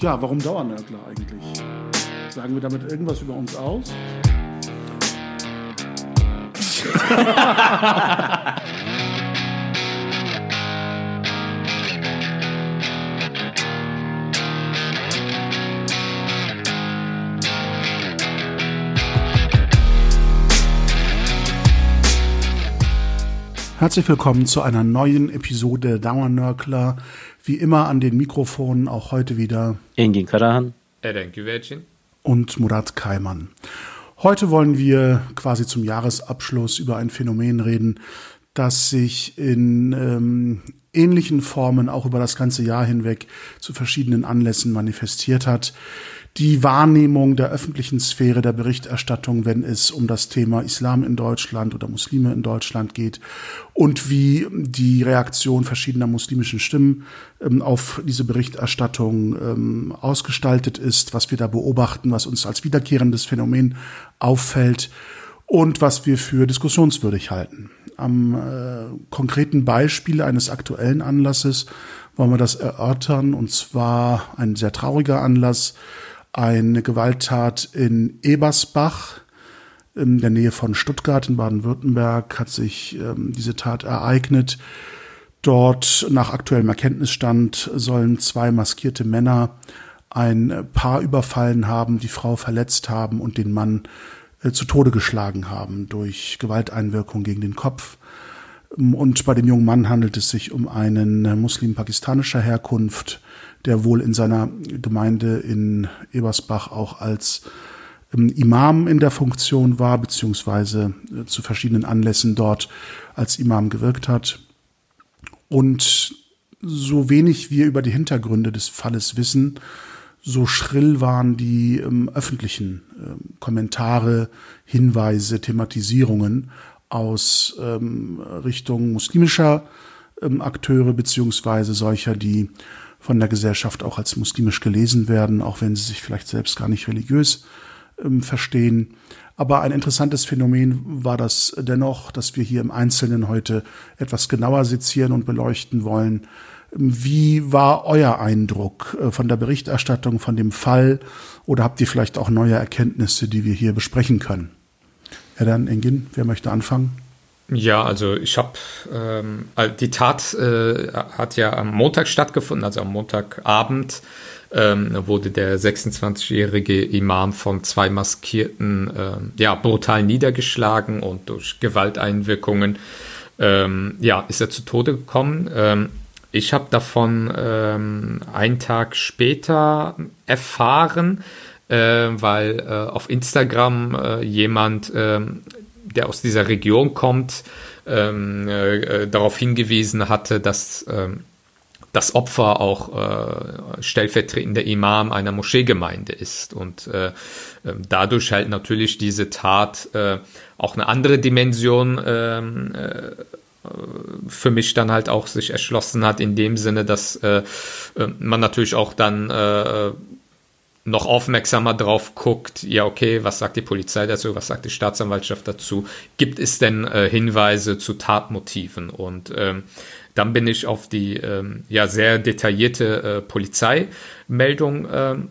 Ja, warum Dauernörgler eigentlich? Sagen wir damit irgendwas über uns aus? Herzlich willkommen zu einer neuen Episode Dauernörkler. Wie immer an den Mikrofonen, auch heute wieder Engin Karahan, Eren Güvercin. Und Murat Kaiman. Heute wollen wir quasi zum Jahresabschluss über ein Phänomen reden, das sich in ähm, ähnlichen Formen auch über das ganze Jahr hinweg zu verschiedenen Anlässen manifestiert hat die Wahrnehmung der öffentlichen Sphäre der Berichterstattung, wenn es um das Thema Islam in Deutschland oder Muslime in Deutschland geht und wie die Reaktion verschiedener muslimischen Stimmen ähm, auf diese Berichterstattung ähm, ausgestaltet ist, was wir da beobachten, was uns als wiederkehrendes Phänomen auffällt und was wir für diskussionswürdig halten. Am äh, konkreten Beispiel eines aktuellen Anlasses wollen wir das erörtern, und zwar ein sehr trauriger Anlass, eine Gewalttat in Ebersbach in der Nähe von Stuttgart in Baden-Württemberg hat sich ähm, diese Tat ereignet. Dort nach aktuellem Erkenntnisstand sollen zwei maskierte Männer ein Paar überfallen haben, die Frau verletzt haben und den Mann äh, zu Tode geschlagen haben durch Gewalteinwirkung gegen den Kopf. Und bei dem jungen Mann handelt es sich um einen Muslim pakistanischer Herkunft, der wohl in seiner Gemeinde in Ebersbach auch als ähm, Imam in der Funktion war, beziehungsweise äh, zu verschiedenen Anlässen dort als Imam gewirkt hat. Und so wenig wir über die Hintergründe des Falles wissen, so schrill waren die ähm, öffentlichen äh, Kommentare, Hinweise, Thematisierungen aus ähm, Richtung muslimischer ähm, Akteure beziehungsweise solcher, die von der Gesellschaft auch als muslimisch gelesen werden, auch wenn sie sich vielleicht selbst gar nicht religiös ähm, verstehen. Aber ein interessantes Phänomen war das dennoch, dass wir hier im Einzelnen heute etwas genauer sezieren und beleuchten wollen. Wie war euer Eindruck äh, von der Berichterstattung, von dem Fall? Oder habt ihr vielleicht auch neue Erkenntnisse, die wir hier besprechen können? Ja, dann Engin, wer möchte anfangen? Ja, also ich habe ähm, die Tat äh, hat ja am Montag stattgefunden, also am Montagabend ähm, wurde der 26-jährige Imam von zwei Maskierten äh, ja brutal niedergeschlagen und durch Gewalteinwirkungen ähm, ja ist er zu Tode gekommen. Ähm, ich habe davon ähm, einen Tag später erfahren, äh, weil äh, auf Instagram äh, jemand ähm, der aus dieser Region kommt, ähm, äh, darauf hingewiesen hatte, dass ähm, das Opfer auch äh, stellvertretender Imam einer Moscheegemeinde ist. Und äh, ähm, dadurch halt natürlich diese Tat äh, auch eine andere Dimension ähm, äh, für mich dann halt auch sich erschlossen hat, in dem Sinne, dass äh, äh man natürlich auch dann äh, noch aufmerksamer drauf guckt, ja, okay, was sagt die Polizei dazu, was sagt die Staatsanwaltschaft dazu, gibt es denn äh, Hinweise zu Tatmotiven? Und ähm, dann bin ich auf die ähm, ja sehr detaillierte äh, Polizeimeldung ähm,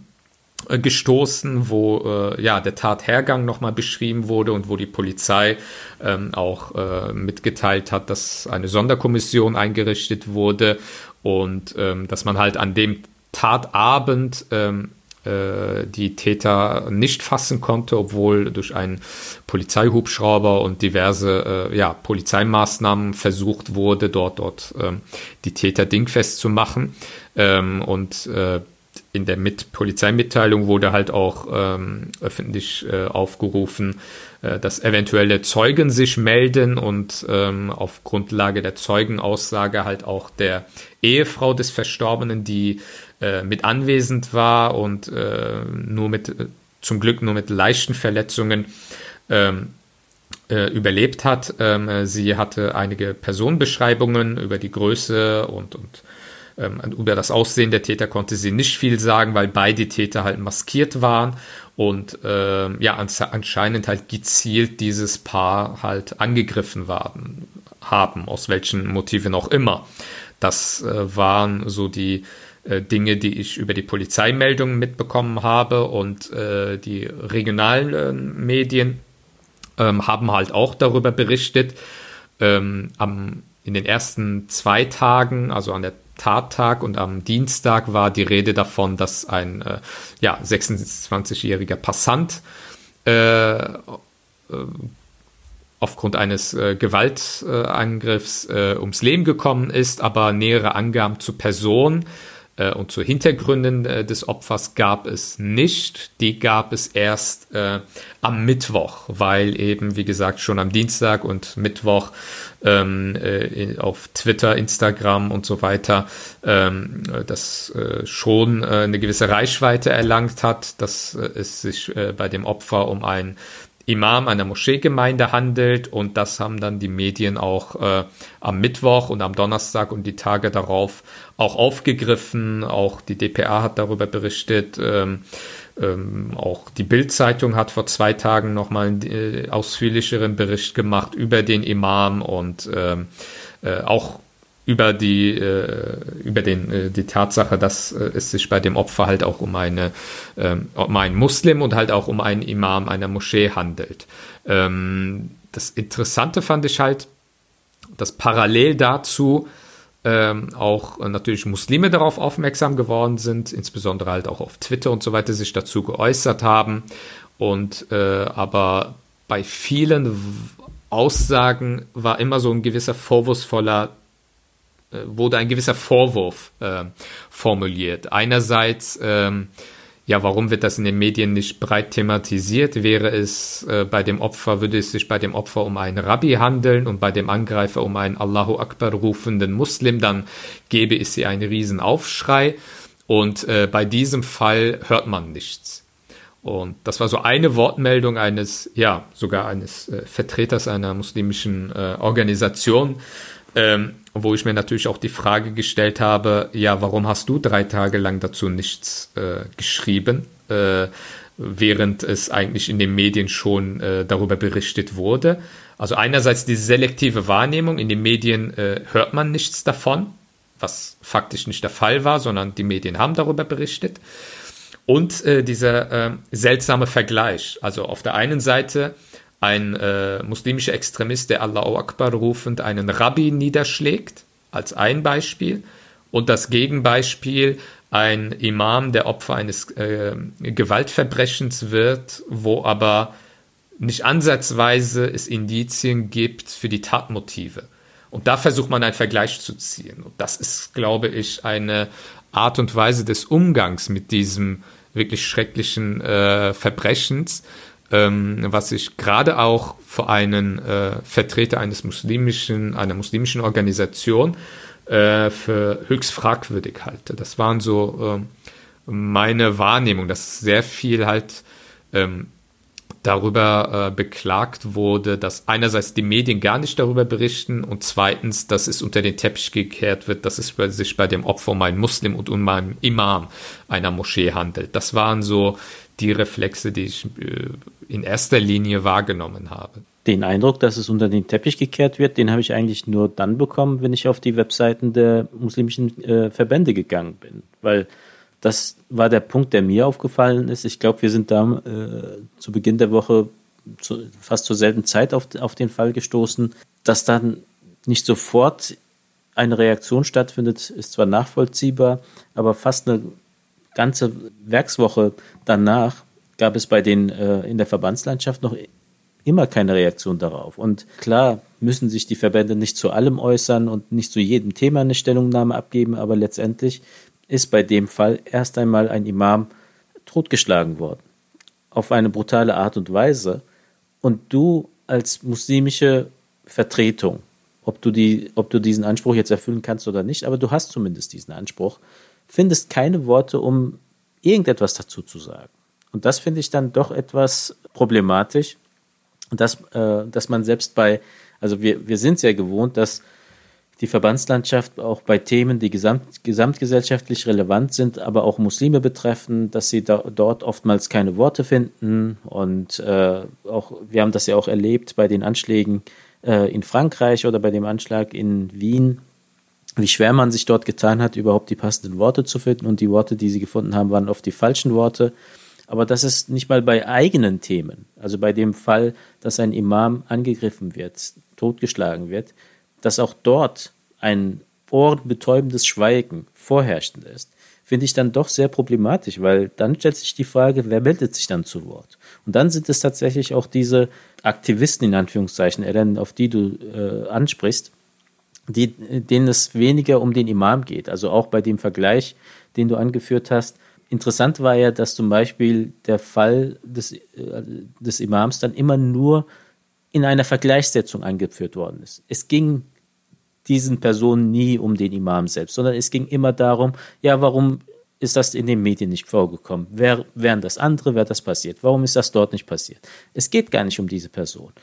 äh, gestoßen, wo äh, ja der Tathergang nochmal beschrieben wurde und wo die Polizei ähm, auch äh, mitgeteilt hat, dass eine Sonderkommission eingerichtet wurde und ähm, dass man halt an dem Tatabend ähm, äh, die Täter nicht fassen konnte, obwohl durch einen Polizeihubschrauber und diverse äh, ja, Polizeimaßnahmen versucht wurde, dort, dort ähm, die Täter dingfest zu machen. Ähm, und äh, in der Mit Polizeimitteilung wurde halt auch ähm, öffentlich äh, aufgerufen, äh, dass eventuelle Zeugen sich melden und ähm, auf Grundlage der Zeugenaussage halt auch der Ehefrau des Verstorbenen, die äh, mit anwesend war und äh, nur mit, äh, zum Glück nur mit leichten Verletzungen ähm, äh, überlebt hat. Ähm, sie hatte einige Personenbeschreibungen über die Größe und, und ähm, über das Aussehen der Täter konnte sie nicht viel sagen, weil beide Täter halt maskiert waren und ähm, ja anscheinend halt gezielt dieses Paar halt angegriffen waren, haben, aus welchen Motiven auch immer. Das äh, waren so die äh, Dinge, die ich über die Polizeimeldungen mitbekommen habe und äh, die regionalen äh, Medien ähm, haben halt auch darüber berichtet. Ähm, am, in den ersten zwei Tagen, also an der Tattag und am Dienstag war die Rede davon, dass ein äh, ja, 26-jähriger Passant äh, äh, aufgrund eines äh, Gewaltangriffs äh, ums Leben gekommen ist, aber nähere Angaben zur Person und zu Hintergründen äh, des Opfers gab es nicht. Die gab es erst äh, am Mittwoch, weil eben, wie gesagt, schon am Dienstag und Mittwoch ähm, äh, auf Twitter, Instagram und so weiter ähm, das äh, schon äh, eine gewisse Reichweite erlangt hat, dass es sich bei dem Opfer um ein Imam einer Moscheegemeinde handelt und das haben dann die Medien auch äh, am Mittwoch und am Donnerstag und die Tage darauf auch aufgegriffen. Auch die DPA hat darüber berichtet. Ähm, ähm, auch die Bild-Zeitung hat vor zwei Tagen nochmal einen äh, ausführlicheren Bericht gemacht über den Imam und ähm, äh, auch über die äh, über den äh, die Tatsache, dass äh, es sich bei dem Opfer halt auch um eine ähm, um einen Muslim und halt auch um einen Imam einer Moschee handelt. Ähm, das Interessante fand ich halt, dass parallel dazu ähm, auch natürlich Muslime darauf aufmerksam geworden sind, insbesondere halt auch auf Twitter und so weiter sich dazu geäußert haben und äh, aber bei vielen Aussagen war immer so ein gewisser vorwurfsvoller wurde ein gewisser Vorwurf äh, formuliert. Einerseits, ähm, ja, warum wird das in den Medien nicht breit thematisiert? Wäre es äh, bei dem Opfer, würde es sich bei dem Opfer um einen Rabbi handeln und bei dem Angreifer um einen Allahu Akbar rufenden Muslim, dann gäbe es hier einen riesen Aufschrei. Und äh, bei diesem Fall hört man nichts. Und das war so eine Wortmeldung eines, ja, sogar eines äh, Vertreters einer muslimischen äh, Organisation, ähm, wo ich mir natürlich auch die Frage gestellt habe, ja, warum hast du drei Tage lang dazu nichts äh, geschrieben, äh, während es eigentlich in den Medien schon äh, darüber berichtet wurde? Also einerseits die selektive Wahrnehmung, in den Medien äh, hört man nichts davon, was faktisch nicht der Fall war, sondern die Medien haben darüber berichtet. Und äh, dieser äh, seltsame Vergleich. Also auf der einen Seite ein äh, muslimischer Extremist, der Allahu Akbar rufend einen Rabbi niederschlägt, als ein Beispiel. Und das Gegenbeispiel, ein Imam, der Opfer eines äh, Gewaltverbrechens wird, wo aber nicht ansatzweise es Indizien gibt für die Tatmotive. Und da versucht man einen Vergleich zu ziehen. Und das ist, glaube ich, eine Art und Weise des Umgangs mit diesem wirklich schrecklichen äh, Verbrechens, ähm, was ich gerade auch für einen äh, Vertreter eines muslimischen, einer muslimischen Organisation äh, für höchst fragwürdig halte. Das waren so äh, meine Wahrnehmung, dass sehr viel halt ähm, darüber äh, beklagt wurde, dass einerseits die Medien gar nicht darüber berichten und zweitens, dass es unter den Teppich gekehrt wird, dass es sich bei dem Opfer um einen Muslim und um einen Imam einer Moschee handelt. Das waren so die Reflexe, die ich äh, in erster Linie wahrgenommen habe. Den Eindruck, dass es unter den Teppich gekehrt wird, den habe ich eigentlich nur dann bekommen, wenn ich auf die Webseiten der muslimischen äh, Verbände gegangen bin. Weil das war der Punkt, der mir aufgefallen ist. Ich glaube, wir sind da äh, zu Beginn der Woche zu, fast zur selben Zeit auf, auf den Fall gestoßen, dass dann nicht sofort eine Reaktion stattfindet, ist zwar nachvollziehbar, aber fast eine ganze Werkswoche danach gab es bei den äh, in der Verbandslandschaft noch immer keine Reaktion darauf. Und klar müssen sich die Verbände nicht zu allem äußern und nicht zu jedem Thema eine Stellungnahme abgeben, aber letztendlich ist bei dem Fall erst einmal ein Imam totgeschlagen worden. Auf eine brutale Art und Weise. Und du als muslimische Vertretung, ob du, die, ob du diesen Anspruch jetzt erfüllen kannst oder nicht, aber du hast zumindest diesen Anspruch, findest keine Worte, um irgendetwas dazu zu sagen. Und das finde ich dann doch etwas problematisch, dass, äh, dass man selbst bei, also wir, wir sind sehr gewohnt, dass die Verbandslandschaft auch bei Themen, die gesamt, gesamtgesellschaftlich relevant sind, aber auch Muslime betreffen, dass sie da, dort oftmals keine Worte finden. Und äh, auch, wir haben das ja auch erlebt bei den Anschlägen äh, in Frankreich oder bei dem Anschlag in Wien, wie schwer man sich dort getan hat, überhaupt die passenden Worte zu finden. Und die Worte, die sie gefunden haben, waren oft die falschen Worte. Aber das ist nicht mal bei eigenen Themen, also bei dem Fall, dass ein Imam angegriffen wird, totgeschlagen wird, dass auch dort ein ohrenbetäubendes Schweigen vorherrschend ist, finde ich dann doch sehr problematisch, weil dann stellt sich die Frage, wer meldet sich dann zu Wort? Und dann sind es tatsächlich auch diese Aktivisten in Anführungszeichen, auf die du äh, ansprichst, die, denen es weniger um den Imam geht. Also auch bei dem Vergleich, den du angeführt hast, Interessant war ja, dass zum Beispiel der Fall des, äh, des Imams dann immer nur in einer Vergleichssetzung angeführt worden ist. Es ging diesen Personen nie um den Imam selbst, sondern es ging immer darum, ja, warum ist das in den Medien nicht vorgekommen? Wer, wären das andere, wäre das passiert? Warum ist das dort nicht passiert? Es geht gar nicht um diese Person.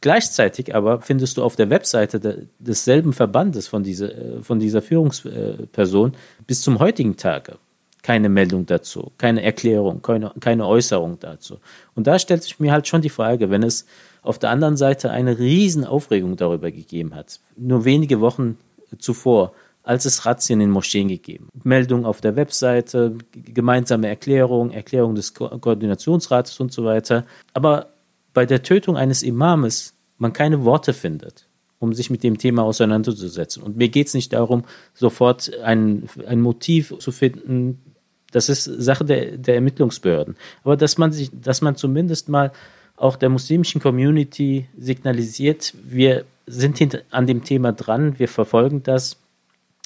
Gleichzeitig aber findest du auf der Webseite de, desselben Verbandes von, diese, äh, von dieser Führungsperson bis zum heutigen Tage keine Meldung dazu, keine Erklärung, keine, keine Äußerung dazu. Und da stellt sich mir halt schon die Frage, wenn es auf der anderen Seite eine Riesenaufregung darüber gegeben hat, nur wenige Wochen zuvor, als es Razzien in Moscheen gegeben. Meldung auf der Webseite, gemeinsame Erklärung, Erklärung des Ko Koordinationsrates und so weiter. Aber bei der Tötung eines Imames man keine Worte findet, um sich mit dem Thema auseinanderzusetzen. Und mir geht es nicht darum, sofort ein, ein Motiv zu finden, das ist Sache der, der Ermittlungsbehörden. Aber dass man sich, dass man zumindest mal auch der muslimischen Community signalisiert, wir sind an dem Thema dran, wir verfolgen das,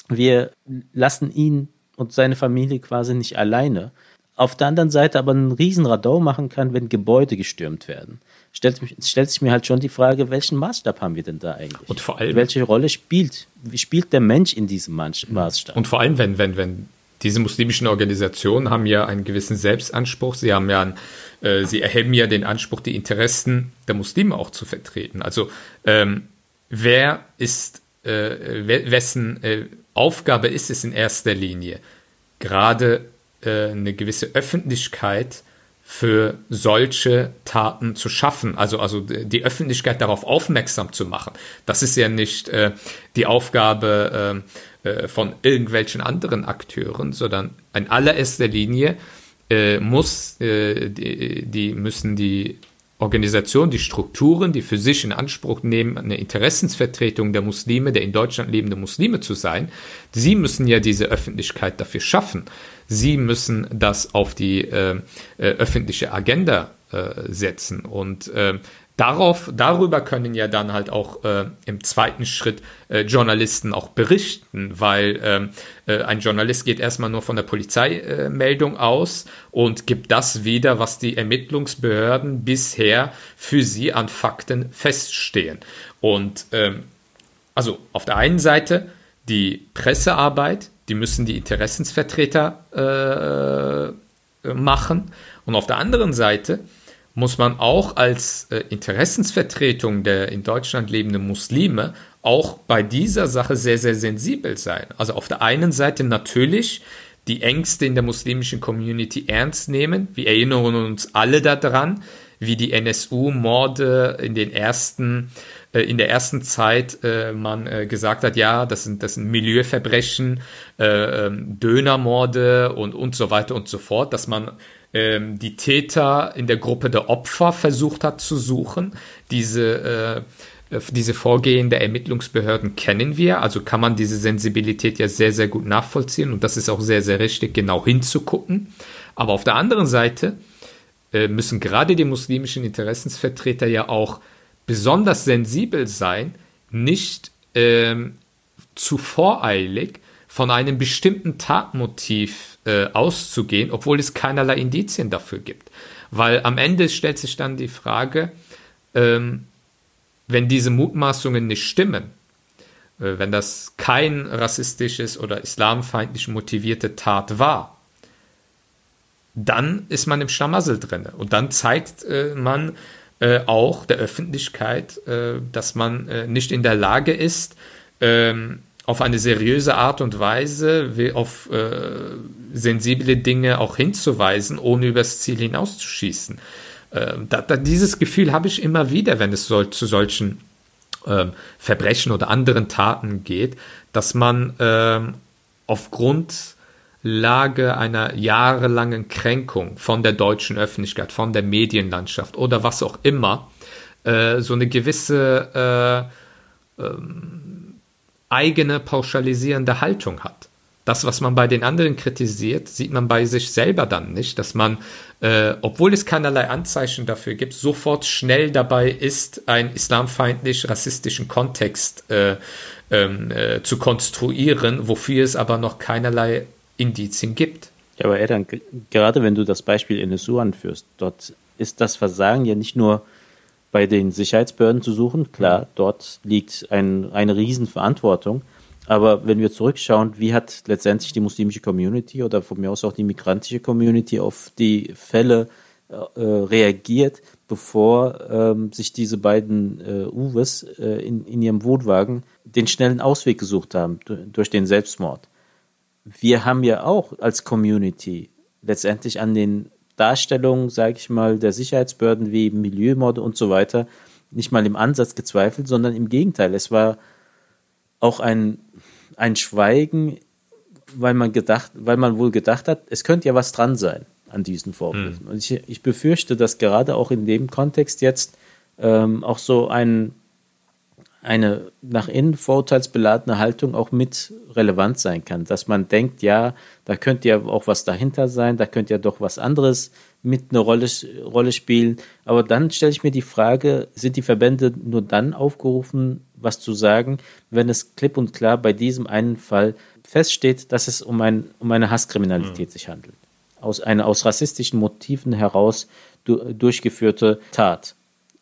wir lassen ihn und seine Familie quasi nicht alleine. Auf der anderen Seite aber einen riesen Radau machen kann, wenn Gebäude gestürmt werden. Stellt, stellt sich mir halt schon die Frage, welchen Maßstab haben wir denn da eigentlich? Und vor allem, welche Rolle spielt, spielt der Mensch in diesem Maßstab? Und vor allem, wenn, wenn, wenn diese muslimischen Organisationen haben ja einen gewissen Selbstanspruch. Sie haben ja, äh, sie erheben ja den Anspruch, die Interessen der Muslime auch zu vertreten. Also ähm, wer ist, äh, wessen äh, Aufgabe ist es in erster Linie, gerade äh, eine gewisse Öffentlichkeit für solche Taten zu schaffen, also, also die Öffentlichkeit darauf aufmerksam zu machen. Das ist ja nicht äh, die Aufgabe äh, äh, von irgendwelchen anderen Akteuren, sondern in allererster Linie äh, muss, äh, die, die müssen die Organisation, die Strukturen, die für sich in Anspruch nehmen, eine Interessensvertretung der Muslime, der in Deutschland lebenden Muslime zu sein, sie müssen ja diese Öffentlichkeit dafür schaffen. Sie müssen das auf die äh, äh, öffentliche Agenda äh, setzen. Und äh, darauf, darüber können ja dann halt auch äh, im zweiten Schritt äh, Journalisten auch berichten, weil ähm, äh, ein Journalist geht erstmal nur von der Polizeimeldung aus und gibt das wieder, was die Ermittlungsbehörden bisher für sie an Fakten feststehen. Und ähm, also auf der einen Seite die Pressearbeit, die müssen die Interessensvertreter äh, machen. Und auf der anderen Seite muss man auch als äh, Interessensvertretung der in Deutschland lebenden Muslime auch bei dieser Sache sehr, sehr sensibel sein. Also auf der einen Seite natürlich die Ängste in der muslimischen Community ernst nehmen. Wir erinnern uns alle daran, wie die NSU-Morde in den ersten äh, in der ersten Zeit äh, man äh, gesagt hat, ja, das sind, das sind Milieuverbrechen, äh, ähm, Dönermorde und, und so weiter und so fort, dass man ähm, die Täter in der Gruppe der Opfer versucht hat zu suchen. Diese, äh, diese Vorgehen der Ermittlungsbehörden kennen wir, also kann man diese Sensibilität ja sehr, sehr gut nachvollziehen und das ist auch sehr, sehr richtig, genau hinzugucken. Aber auf der anderen Seite äh, müssen gerade die muslimischen Interessensvertreter ja auch besonders sensibel sein, nicht ähm, zu voreilig von einem bestimmten Tatmotiv äh, auszugehen, obwohl es keinerlei Indizien dafür gibt. Weil am Ende stellt sich dann die Frage, ähm, wenn diese Mutmaßungen nicht stimmen, äh, wenn das kein rassistisches oder islamfeindlich motivierte Tat war, dann ist man im Schlamassel drin. Und dann zeigt äh, man äh, auch der Öffentlichkeit, äh, dass man äh, nicht in der Lage ist, ähm, auf eine seriöse Art und Weise auf äh, sensible Dinge auch hinzuweisen, ohne übers Ziel hinauszuschießen. Äh, da, da, dieses Gefühl habe ich immer wieder, wenn es soll, zu solchen ähm, Verbrechen oder anderen Taten geht, dass man ähm, aufgrund Lage einer jahrelangen Kränkung von der deutschen Öffentlichkeit, von der Medienlandschaft oder was auch immer, äh, so eine gewisse äh, ähm, eigene pauschalisierende Haltung hat. Das, was man bei den anderen kritisiert, sieht man bei sich selber dann nicht, dass man, äh, obwohl es keinerlei Anzeichen dafür gibt, sofort schnell dabei ist, einen islamfeindlich rassistischen Kontext äh, ähm, äh, zu konstruieren, wofür es aber noch keinerlei Indizien gibt. Ja, aber Edan, gerade wenn du das Beispiel NSU anführst, dort ist das Versagen ja nicht nur bei den Sicherheitsbehörden zu suchen. Klar, dort liegt ein, eine Riesenverantwortung. Aber wenn wir zurückschauen, wie hat letztendlich die muslimische Community oder von mir aus auch die migrantische Community auf die Fälle äh, reagiert, bevor ähm, sich diese beiden äh, Uwes äh, in, in ihrem Wohnwagen den schnellen Ausweg gesucht haben durch den Selbstmord wir haben ja auch als Community letztendlich an den Darstellungen, sage ich mal, der Sicherheitsbehörden wie Milieumorde und so weiter nicht mal im Ansatz gezweifelt, sondern im Gegenteil. Es war auch ein, ein Schweigen, weil man gedacht, weil man wohl gedacht hat, es könnte ja was dran sein an diesen Vorwürfen. Mhm. Und ich, ich befürchte, dass gerade auch in dem Kontext jetzt ähm, auch so ein eine nach innen vorurteilsbeladene Haltung auch mit relevant sein kann. Dass man denkt, ja, da könnte ja auch was dahinter sein, da könnte ja doch was anderes mit eine Rolle, Rolle spielen. Aber dann stelle ich mir die Frage, sind die Verbände nur dann aufgerufen, was zu sagen, wenn es klipp und klar bei diesem einen Fall feststeht, dass es um, ein, um eine Hasskriminalität mhm. sich handelt. Aus einer aus rassistischen Motiven heraus du, durchgeführte Tat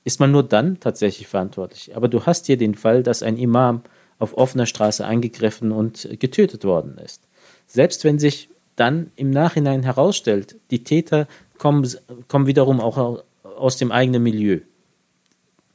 ist man nur dann tatsächlich verantwortlich. Aber du hast hier den Fall, dass ein Imam auf offener Straße angegriffen und getötet worden ist. Selbst wenn sich dann im Nachhinein herausstellt, die Täter kommen, kommen wiederum auch aus dem eigenen Milieu,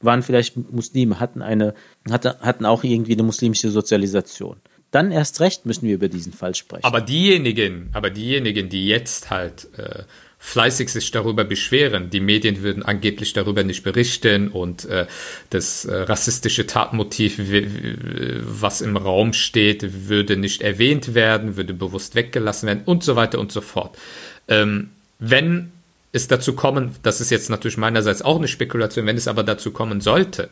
waren vielleicht Muslime, hatten, eine, hatten auch irgendwie eine muslimische Sozialisation. Dann erst recht müssen wir über diesen Fall sprechen. Aber diejenigen, aber diejenigen, die jetzt halt äh, fleißig sich darüber beschweren. Die Medien würden angeblich darüber nicht berichten und äh, das äh, rassistische Tatmotiv, was im Raum steht, würde nicht erwähnt werden, würde bewusst weggelassen werden und so weiter und so fort. Ähm, wenn es dazu kommen, das ist jetzt natürlich meinerseits auch eine Spekulation, wenn es aber dazu kommen sollte,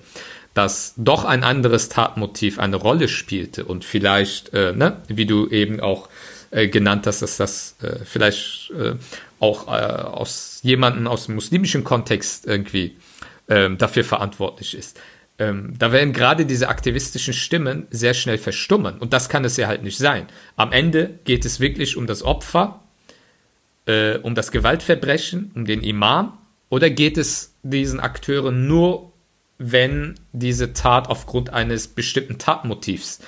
dass doch ein anderes Tatmotiv eine Rolle spielte und vielleicht, äh, ne, wie du eben auch äh, genannt hast, dass das äh, vielleicht äh, auch äh, aus jemandem aus dem muslimischen Kontext irgendwie ähm, dafür verantwortlich ist. Ähm, da werden gerade diese aktivistischen Stimmen sehr schnell verstummen. Und das kann es ja halt nicht sein. Am Ende geht es wirklich um das Opfer, äh, um das Gewaltverbrechen, um den Imam, oder geht es diesen Akteuren nur, wenn diese Tat aufgrund eines bestimmten Tatmotivs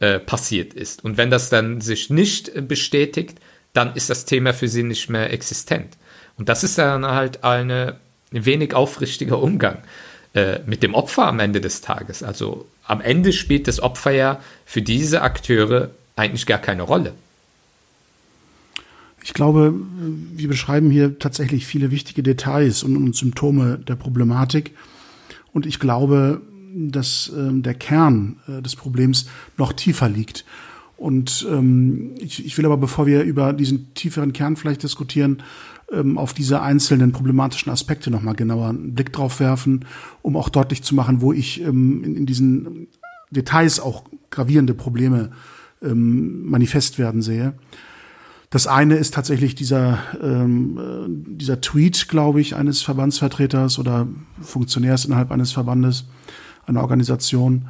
äh, passiert ist? Und wenn das dann sich nicht bestätigt, dann ist das Thema für sie nicht mehr existent. Und das ist dann halt eine wenig aufrichtiger Umgang äh, mit dem Opfer am Ende des Tages. Also am Ende spielt das Opfer ja für diese Akteure eigentlich gar keine Rolle. Ich glaube, wir beschreiben hier tatsächlich viele wichtige Details und, und Symptome der Problematik. Und ich glaube, dass äh, der Kern äh, des Problems noch tiefer liegt. Und ähm, ich, ich will aber, bevor wir über diesen tieferen Kern vielleicht diskutieren, ähm, auf diese einzelnen problematischen Aspekte nochmal genauer einen Blick drauf werfen, um auch deutlich zu machen, wo ich ähm, in, in diesen Details auch gravierende Probleme ähm, manifest werden sehe. Das eine ist tatsächlich dieser, ähm, äh, dieser Tweet, glaube ich, eines Verbandsvertreters oder Funktionärs innerhalb eines Verbandes, einer Organisation,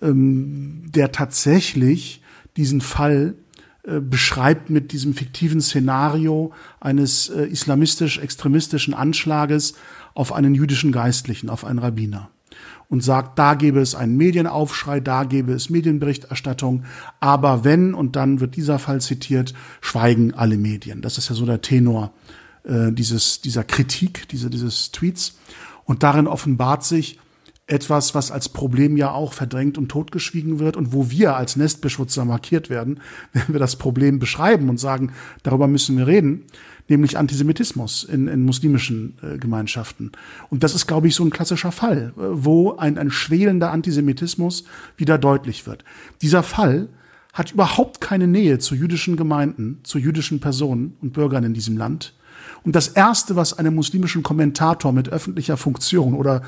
ähm, der tatsächlich diesen Fall äh, beschreibt mit diesem fiktiven Szenario eines äh, islamistisch-extremistischen Anschlages auf einen jüdischen Geistlichen, auf einen Rabbiner. Und sagt, da gäbe es einen Medienaufschrei, da gäbe es Medienberichterstattung, aber wenn, und dann wird dieser Fall zitiert, schweigen alle Medien. Das ist ja so der Tenor äh, dieses, dieser Kritik, diese, dieses Tweets. Und darin offenbart sich, etwas, was als Problem ja auch verdrängt und totgeschwiegen wird und wo wir als Nestbeschutzer markiert werden, wenn wir das Problem beschreiben und sagen, darüber müssen wir reden, nämlich Antisemitismus in, in muslimischen äh, Gemeinschaften. Und das ist, glaube ich, so ein klassischer Fall, äh, wo ein, ein schwelender Antisemitismus wieder deutlich wird. Dieser Fall hat überhaupt keine Nähe zu jüdischen Gemeinden, zu jüdischen Personen und Bürgern in diesem Land. Und das Erste, was einem muslimischen Kommentator mit öffentlicher Funktion oder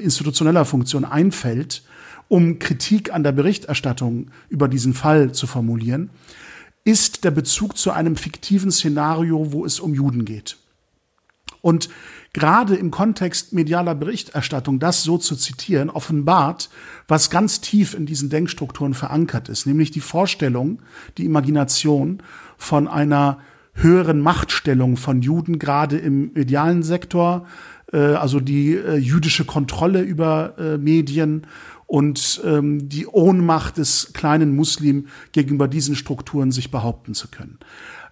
institutioneller Funktion einfällt, um Kritik an der Berichterstattung über diesen Fall zu formulieren, ist der Bezug zu einem fiktiven Szenario, wo es um Juden geht. Und gerade im Kontext medialer Berichterstattung das so zu zitieren, offenbart, was ganz tief in diesen Denkstrukturen verankert ist, nämlich die Vorstellung, die Imagination von einer höheren Machtstellung von Juden, gerade im medialen Sektor, äh, also die äh, jüdische Kontrolle über äh, Medien und ähm, die Ohnmacht des kleinen Muslim gegenüber diesen Strukturen sich behaupten zu können.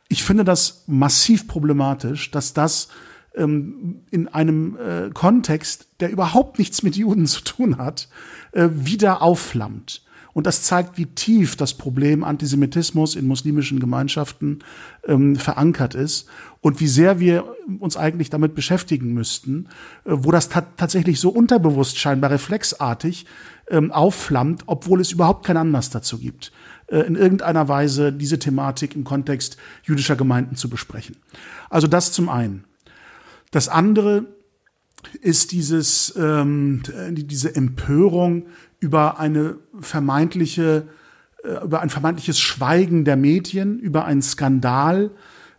Ich finde das massiv problematisch, dass das ähm, in einem äh, Kontext, der überhaupt nichts mit Juden zu tun hat, äh, wieder aufflammt. Und das zeigt, wie tief das Problem Antisemitismus in muslimischen Gemeinschaften ähm, verankert ist und wie sehr wir uns eigentlich damit beschäftigen müssten, äh, wo das tatsächlich so unterbewusst scheinbar reflexartig ähm, aufflammt, obwohl es überhaupt keinen Anlass dazu gibt, äh, in irgendeiner Weise diese Thematik im Kontext jüdischer Gemeinden zu besprechen. Also das zum einen. Das andere ist dieses, ähm, diese Empörung über eine vermeintliche, äh, über ein vermeintliches Schweigen der Medien, über einen Skandal,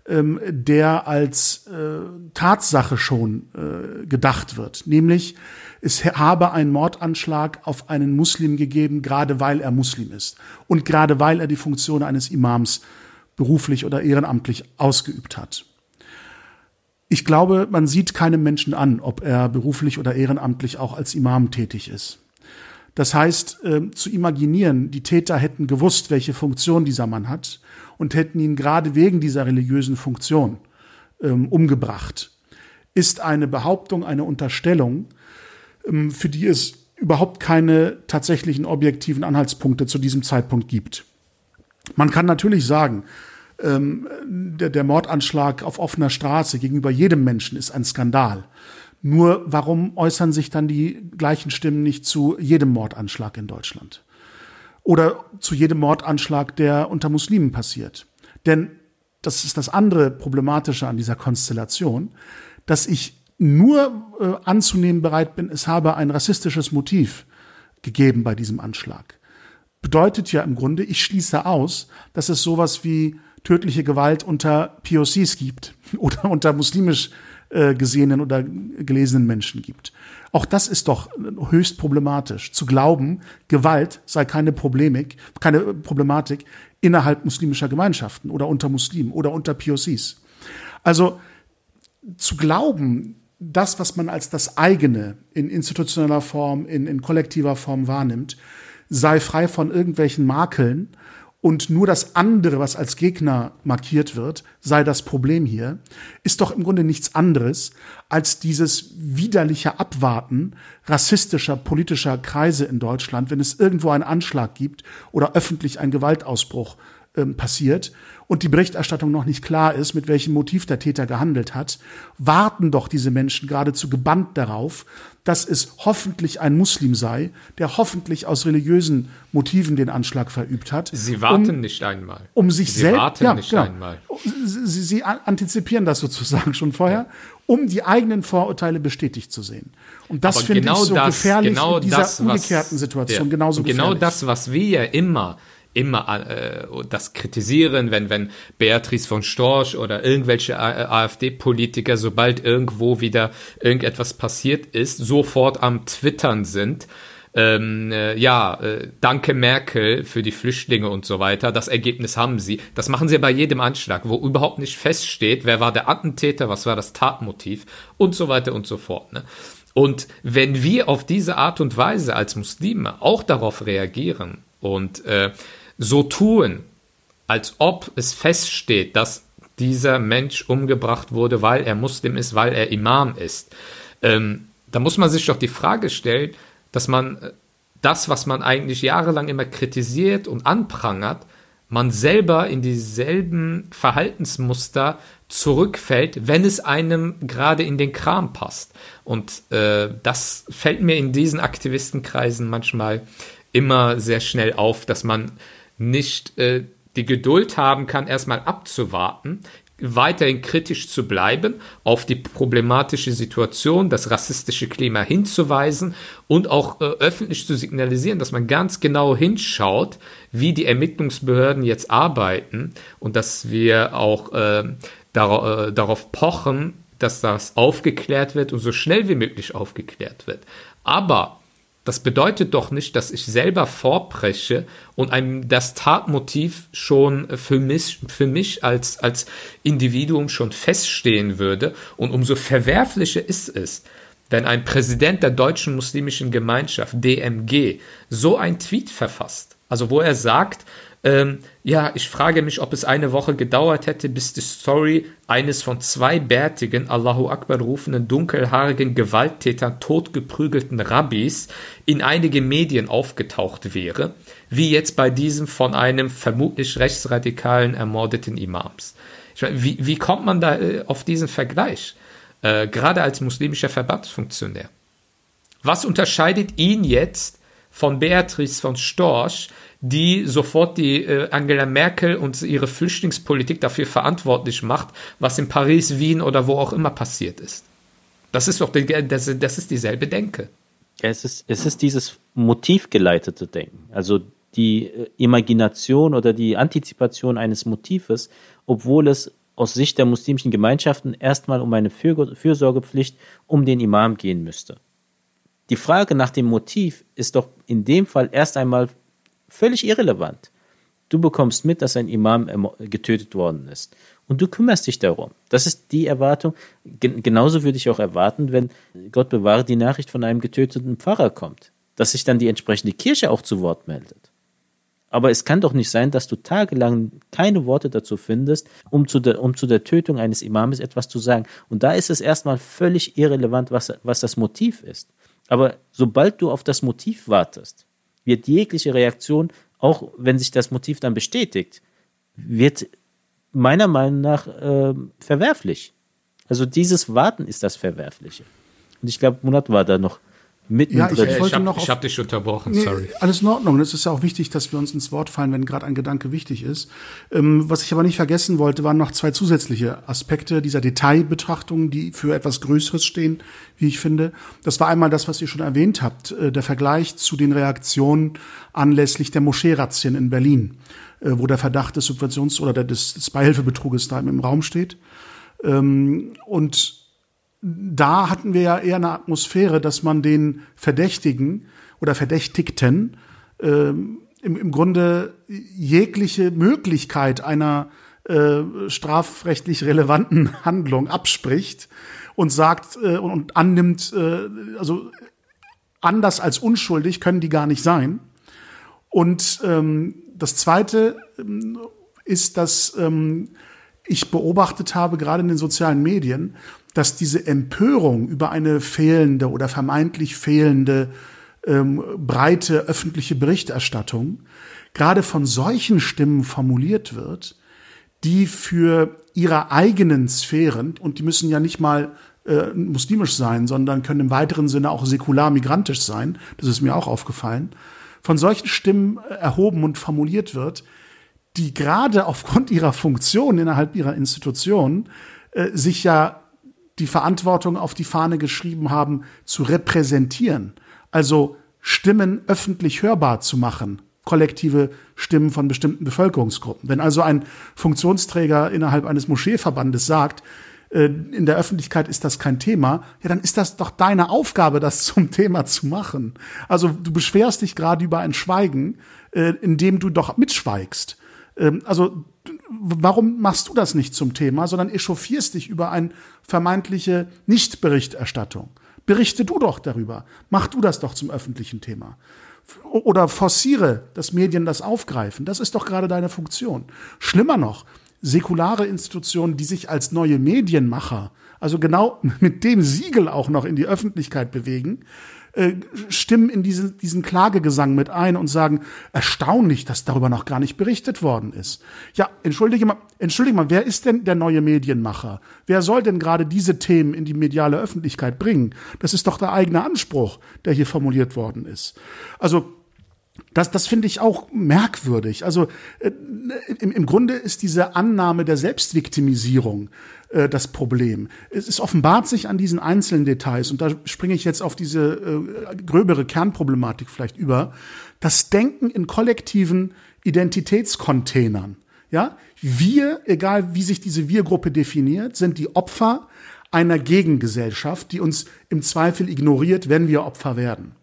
ähm, der als äh, Tatsache schon äh, gedacht wird, nämlich es habe einen Mordanschlag auf einen Muslim gegeben, gerade weil er Muslim ist und gerade weil er die Funktion eines Imams beruflich oder ehrenamtlich ausgeübt hat. Ich glaube, man sieht keinem Menschen an, ob er beruflich oder ehrenamtlich auch als Imam tätig ist. Das heißt, äh, zu imaginieren, die Täter hätten gewusst, welche Funktion dieser Mann hat und hätten ihn gerade wegen dieser religiösen Funktion ähm, umgebracht, ist eine Behauptung, eine Unterstellung, ähm, für die es überhaupt keine tatsächlichen objektiven Anhaltspunkte zu diesem Zeitpunkt gibt. Man kann natürlich sagen, ähm, der, der Mordanschlag auf offener Straße gegenüber jedem Menschen ist ein Skandal. Nur warum äußern sich dann die gleichen Stimmen nicht zu jedem Mordanschlag in Deutschland? Oder zu jedem Mordanschlag, der unter Muslimen passiert? Denn das ist das andere Problematische an dieser Konstellation, dass ich nur äh, anzunehmen bereit bin, es habe ein rassistisches Motiv gegeben bei diesem Anschlag. Bedeutet ja im Grunde, ich schließe aus, dass es sowas wie tödliche Gewalt unter POCs gibt oder unter muslimisch äh, gesehenen oder gelesenen Menschen gibt. Auch das ist doch höchst problematisch, zu glauben, Gewalt sei keine Problemik, keine Problematik innerhalb muslimischer Gemeinschaften oder unter Muslimen oder unter POCs. Also zu glauben, das, was man als das eigene in institutioneller Form, in, in kollektiver Form wahrnimmt, sei frei von irgendwelchen Makeln und nur das andere, was als Gegner markiert wird, sei das Problem hier, ist doch im Grunde nichts anderes als dieses widerliche Abwarten rassistischer politischer Kreise in Deutschland, wenn es irgendwo einen Anschlag gibt oder öffentlich ein Gewaltausbruch ähm, passiert und die Berichterstattung noch nicht klar ist, mit welchem Motiv der Täter gehandelt hat, warten doch diese Menschen geradezu gebannt darauf, dass es hoffentlich ein Muslim sei, der hoffentlich aus religiösen Motiven den Anschlag verübt hat. Sie warten um, nicht einmal. Um sich Sie selbst. warten ja, nicht genau. einmal. Sie, Sie, antizipieren das sozusagen schon vorher, ja. um die eigenen Vorurteile bestätigt zu sehen. Und das finde genau ich so das, gefährlich genau in dieser das, umgekehrten Situation. Ja. Genauso genau das, was wir ja immer immer äh, das kritisieren, wenn, wenn Beatrice von Storch oder irgendwelche AfD-Politiker, sobald irgendwo wieder irgendetwas passiert ist, sofort am Twittern sind. Ähm, äh, ja, äh, danke Merkel für die Flüchtlinge und so weiter. Das Ergebnis haben sie. Das machen sie bei jedem Anschlag, wo überhaupt nicht feststeht, wer war der Attentäter, was war das Tatmotiv und so weiter und so fort. Ne? Und wenn wir auf diese Art und Weise als Muslime auch darauf reagieren und äh, so tun, als ob es feststeht, dass dieser Mensch umgebracht wurde, weil er Muslim ist, weil er Imam ist, ähm, da muss man sich doch die Frage stellen, dass man äh, das, was man eigentlich jahrelang immer kritisiert und anprangert, man selber in dieselben Verhaltensmuster zurückfällt, wenn es einem gerade in den Kram passt. Und äh, das fällt mir in diesen Aktivistenkreisen manchmal immer sehr schnell auf, dass man nicht äh, die Geduld haben kann, erstmal abzuwarten, weiterhin kritisch zu bleiben, auf die problematische Situation, das rassistische Klima hinzuweisen und auch äh, öffentlich zu signalisieren, dass man ganz genau hinschaut, wie die Ermittlungsbehörden jetzt arbeiten und dass wir auch äh, dar äh, darauf pochen, dass das aufgeklärt wird und so schnell wie möglich aufgeklärt wird. Aber das bedeutet doch nicht, dass ich selber vorbreche und einem das Tatmotiv schon für mich, für mich als, als Individuum schon feststehen würde. Und umso verwerflicher ist es, wenn ein Präsident der Deutschen Muslimischen Gemeinschaft, DMG, so ein Tweet verfasst. Also wo er sagt, ähm, ja, ich frage mich, ob es eine Woche gedauert hätte, bis die Story eines von zwei bärtigen, Allahu Akbar rufenden, dunkelhaarigen Gewalttätern, totgeprügelten Rabbis in einige Medien aufgetaucht wäre, wie jetzt bei diesem von einem vermutlich rechtsradikalen ermordeten Imams. Ich meine, wie, wie kommt man da äh, auf diesen Vergleich? Äh, gerade als muslimischer Verbandsfunktionär. Was unterscheidet ihn jetzt von Beatrice von Storch, die sofort die äh, Angela Merkel und ihre Flüchtlingspolitik dafür verantwortlich macht, was in Paris, Wien oder wo auch immer passiert ist. Das ist doch die, das, das ist dieselbe Denke. Es ist, es ist dieses motivgeleitete Denken, also die äh, Imagination oder die Antizipation eines Motives, obwohl es aus Sicht der muslimischen Gemeinschaften erstmal um eine Fürsorgepflicht um den Imam gehen müsste. Die Frage nach dem Motiv ist doch in dem Fall erst einmal völlig irrelevant. Du bekommst mit, dass ein Imam getötet worden ist. Und du kümmerst dich darum. Das ist die Erwartung. genauso würde ich auch erwarten, wenn Gott bewahre die Nachricht von einem getöteten Pfarrer kommt, dass sich dann die entsprechende Kirche auch zu Wort meldet. Aber es kann doch nicht sein, dass du tagelang keine Worte dazu findest, um zu der, um zu der Tötung eines Imames etwas zu sagen. Und da ist es erstmal völlig irrelevant, was, was das Motiv ist. Aber sobald du auf das Motiv wartest, wird jegliche Reaktion, auch wenn sich das Motiv dann bestätigt, wird meiner Meinung nach äh, verwerflich. Also dieses Warten ist das Verwerfliche. Und ich glaube, Monat war da noch mitten ja, ich, ich, ich habe hab dich unterbrochen, nee, sorry. Alles in Ordnung. Es ist ja auch wichtig, dass wir uns ins Wort fallen, wenn gerade ein Gedanke wichtig ist. Ähm, was ich aber nicht vergessen wollte, waren noch zwei zusätzliche Aspekte dieser Detailbetrachtung, die für etwas Größeres stehen, wie ich finde. Das war einmal das, was ihr schon erwähnt habt, äh, der Vergleich zu den Reaktionen anlässlich der Moscheerazzien in Berlin, äh, wo der Verdacht des Subventions- oder des, des Beihilfebetruges da im Raum steht. Ähm, und da hatten wir ja eher eine Atmosphäre, dass man den Verdächtigen oder Verdächtigten ähm, im, im Grunde jegliche Möglichkeit einer äh, strafrechtlich relevanten Handlung abspricht und sagt äh, und, und annimmt, äh, also anders als unschuldig können die gar nicht sein. Und ähm, das Zweite ähm, ist, dass ähm, ich beobachtet habe, gerade in den sozialen Medien, dass diese Empörung über eine fehlende oder vermeintlich fehlende ähm, breite öffentliche Berichterstattung gerade von solchen Stimmen formuliert wird, die für ihre eigenen Sphären, und die müssen ja nicht mal äh, muslimisch sein, sondern können im weiteren Sinne auch säkular-migrantisch sein, das ist mir auch aufgefallen, von solchen Stimmen äh, erhoben und formuliert wird, die gerade aufgrund ihrer Funktion innerhalb ihrer Institution äh, sich ja die Verantwortung auf die Fahne geschrieben haben, zu repräsentieren. Also Stimmen öffentlich hörbar zu machen, kollektive Stimmen von bestimmten Bevölkerungsgruppen. Wenn also ein Funktionsträger innerhalb eines Moscheeverbandes sagt, äh, in der Öffentlichkeit ist das kein Thema, ja, dann ist das doch deine Aufgabe, das zum Thema zu machen. Also du beschwerst dich gerade über ein Schweigen, äh, in dem du doch mitschweigst. Ähm, also warum machst du das nicht zum Thema, sondern echauffierst dich über eine vermeintliche Nichtberichterstattung? Berichte du doch darüber. Mach du das doch zum öffentlichen Thema. Oder forciere, dass Medien das aufgreifen. Das ist doch gerade deine Funktion. Schlimmer noch, säkulare Institutionen, die sich als neue Medienmacher also genau mit dem Siegel auch noch in die Öffentlichkeit bewegen, äh, stimmen in diese, diesen Klagegesang mit ein und sagen, erstaunlich, dass darüber noch gar nicht berichtet worden ist. Ja, entschuldige mal, entschuldige mal, wer ist denn der neue Medienmacher? Wer soll denn gerade diese Themen in die mediale Öffentlichkeit bringen? Das ist doch der eigene Anspruch, der hier formuliert worden ist. Also, das, das finde ich auch merkwürdig. Also äh, im, im Grunde ist diese Annahme der Selbstviktimisierung äh, das Problem. Es, es offenbart sich an diesen einzelnen Details, und da springe ich jetzt auf diese äh, gröbere Kernproblematik vielleicht über, das Denken in kollektiven Identitätscontainern. Ja, wir, egal wie sich diese Wir-Gruppe definiert, sind die Opfer einer Gegengesellschaft, die uns im Zweifel ignoriert, wenn wir Opfer werden.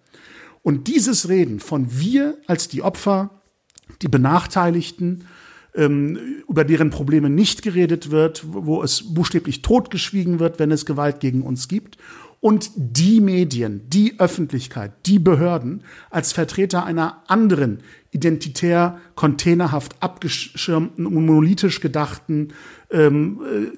Und dieses Reden von wir als die Opfer, die Benachteiligten, über deren Probleme nicht geredet wird, wo es buchstäblich totgeschwiegen wird, wenn es Gewalt gegen uns gibt. Und die Medien, die Öffentlichkeit, die Behörden als Vertreter einer anderen, identitär, containerhaft abgeschirmten monolithisch gedachten, ähm, äh,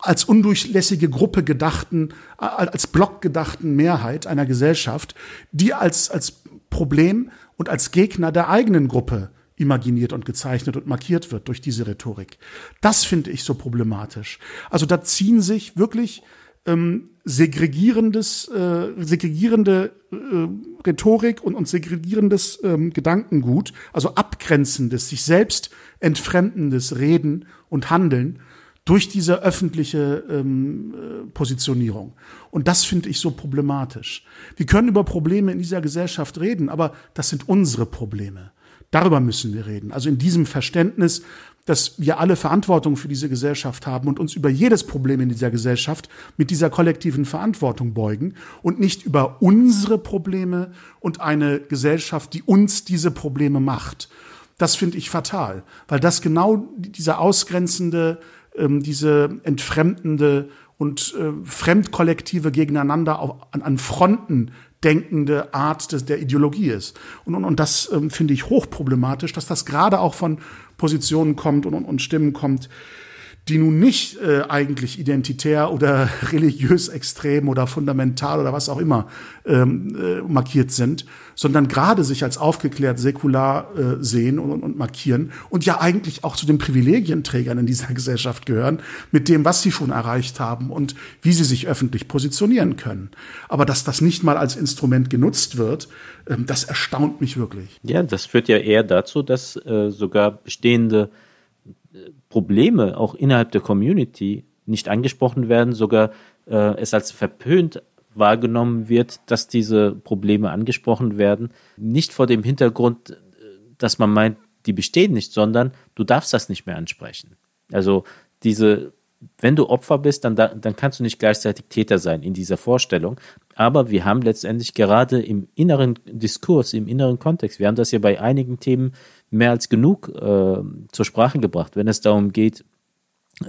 als undurchlässige Gruppe gedachten, als Block gedachten Mehrheit einer Gesellschaft, die als, als Problem und als Gegner der eigenen Gruppe imaginiert und gezeichnet und markiert wird durch diese Rhetorik. Das finde ich so problematisch. Also da ziehen sich wirklich ähm, segregierendes, äh, segregierende äh, Rhetorik und, und segregierendes ähm, Gedankengut, also abgrenzendes, sich selbst entfremdendes Reden und Handeln durch diese öffentliche ähm, äh, Positionierung. Und das finde ich so problematisch. Wir können über Probleme in dieser Gesellschaft reden, aber das sind unsere Probleme. Darüber müssen wir reden. Also in diesem Verständnis, dass wir alle Verantwortung für diese Gesellschaft haben und uns über jedes Problem in dieser Gesellschaft mit dieser kollektiven Verantwortung beugen und nicht über unsere Probleme und eine Gesellschaft, die uns diese Probleme macht. Das finde ich fatal, weil das genau dieser ausgrenzende, ähm, diese entfremdende und äh, Fremdkollektive gegeneinander an Fronten denkende Art des, der Ideologie ist. Und, und, und das ähm, finde ich hochproblematisch, dass das gerade auch von Positionen kommt und, und, und Stimmen kommt, die nun nicht äh, eigentlich identitär oder religiös extrem oder fundamental oder was auch immer ähm, äh, markiert sind, sondern gerade sich als aufgeklärt säkular äh, sehen und, und markieren und ja eigentlich auch zu den Privilegienträgern in dieser Gesellschaft gehören, mit dem, was sie schon erreicht haben und wie sie sich öffentlich positionieren können. Aber dass das nicht mal als Instrument genutzt wird, ähm, das erstaunt mich wirklich. Ja, das führt ja eher dazu, dass äh, sogar bestehende Probleme auch innerhalb der Community nicht angesprochen werden, sogar äh, es als verpönt wahrgenommen wird, dass diese Probleme angesprochen werden. Nicht vor dem Hintergrund, äh, dass man meint, die bestehen nicht, sondern du darfst das nicht mehr ansprechen. Also diese, wenn du Opfer bist, dann, dann kannst du nicht gleichzeitig Täter sein in dieser Vorstellung. Aber wir haben letztendlich gerade im inneren Diskurs, im inneren Kontext, wir haben das ja bei einigen Themen mehr als genug äh, zur Sprache gebracht, wenn es darum geht,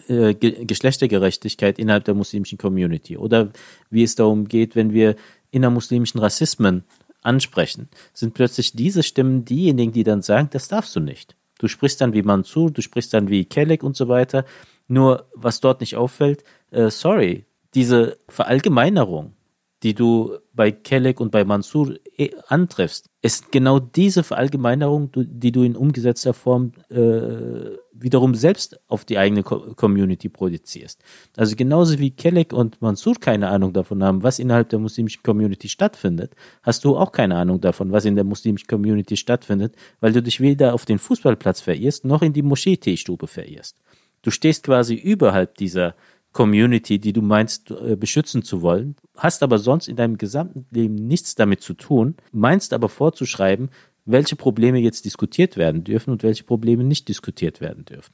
äh, Ge Geschlechtergerechtigkeit innerhalb der muslimischen Community oder wie es darum geht, wenn wir innermuslimischen Rassismen ansprechen, sind plötzlich diese Stimmen diejenigen, die dann sagen, das darfst du nicht. Du sprichst dann wie Mansur, du sprichst dann wie Kelleck und so weiter. Nur was dort nicht auffällt, äh, sorry, diese Verallgemeinerung die du bei Kelleck und bei Mansur eh antriffst, ist genau diese Verallgemeinerung, die du in umgesetzter Form äh, wiederum selbst auf die eigene Community projizierst. Also genauso wie Kelleck und Mansur keine Ahnung davon haben, was innerhalb der muslimischen Community stattfindet, hast du auch keine Ahnung davon, was in der muslimischen Community stattfindet, weil du dich weder auf den Fußballplatz verirrst, noch in die Moschee-Teestube verirrst. Du stehst quasi überhalb dieser Community, die du meinst äh, beschützen zu wollen, hast aber sonst in deinem gesamten Leben nichts damit zu tun, meinst aber vorzuschreiben, welche Probleme jetzt diskutiert werden dürfen und welche Probleme nicht diskutiert werden dürfen.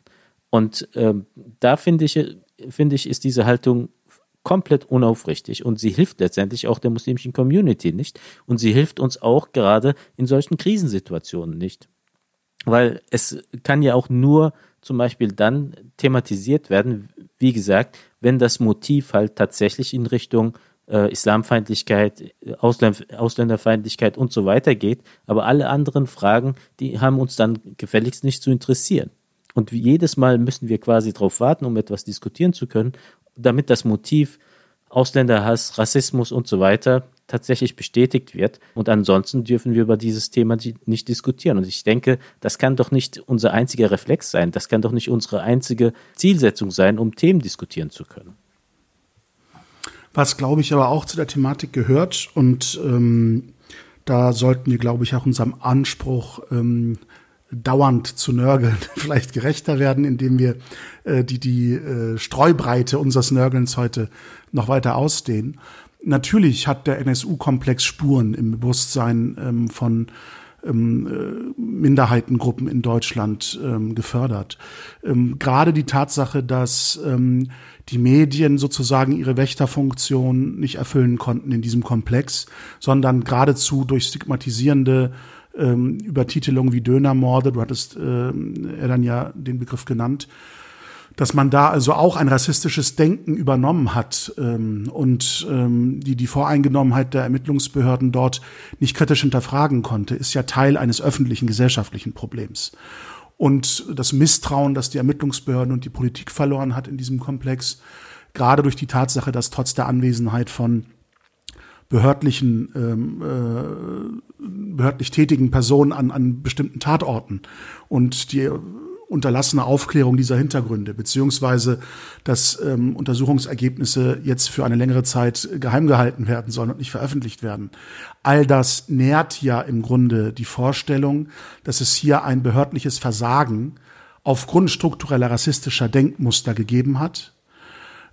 Und ähm, da finde ich, finde ich, ist diese Haltung komplett unaufrichtig und sie hilft letztendlich auch der muslimischen Community nicht und sie hilft uns auch gerade in solchen Krisensituationen nicht. Weil es kann ja auch nur zum Beispiel dann thematisiert werden, wie gesagt, wenn das Motiv halt tatsächlich in Richtung äh, Islamfeindlichkeit, Ausländ Ausländerfeindlichkeit und so weiter geht. Aber alle anderen Fragen, die haben uns dann gefälligst nicht zu interessieren. Und jedes Mal müssen wir quasi darauf warten, um etwas diskutieren zu können, damit das Motiv Ausländerhass, Rassismus und so weiter tatsächlich bestätigt wird. Und ansonsten dürfen wir über dieses Thema nicht diskutieren. Und ich denke, das kann doch nicht unser einziger Reflex sein. Das kann doch nicht unsere einzige Zielsetzung sein, um Themen diskutieren zu können. Was, glaube ich, aber auch zu der Thematik gehört und ähm, da sollten wir, glaube ich, auch unserem Anspruch ähm, dauernd zu nörgeln vielleicht gerechter werden, indem wir äh, die, die äh, Streubreite unseres Nörgelns heute noch weiter ausdehnen. Natürlich hat der NSU-Komplex Spuren im Bewusstsein ähm, von ähm, äh, Minderheitengruppen in Deutschland ähm, gefördert. Ähm, Gerade die Tatsache, dass ähm, die Medien sozusagen ihre Wächterfunktion nicht erfüllen konnten in diesem Komplex, sondern geradezu durch stigmatisierende ähm, Übertitelungen wie Dönermorde, du hattest äh, er dann ja den Begriff genannt, dass man da also auch ein rassistisches Denken übernommen hat ähm, und ähm, die die Voreingenommenheit der Ermittlungsbehörden dort nicht kritisch hinterfragen konnte, ist ja Teil eines öffentlichen gesellschaftlichen Problems. Und das Misstrauen, das die Ermittlungsbehörden und die Politik verloren hat in diesem Komplex, gerade durch die Tatsache, dass trotz der Anwesenheit von behördlichen, ähm, äh, behördlich tätigen Personen an, an bestimmten Tatorten und die unterlassene Aufklärung dieser Hintergründe, beziehungsweise dass ähm, Untersuchungsergebnisse jetzt für eine längere Zeit geheim gehalten werden sollen und nicht veröffentlicht werden. All das nährt ja im Grunde die Vorstellung, dass es hier ein behördliches Versagen aufgrund struktureller rassistischer Denkmuster gegeben hat,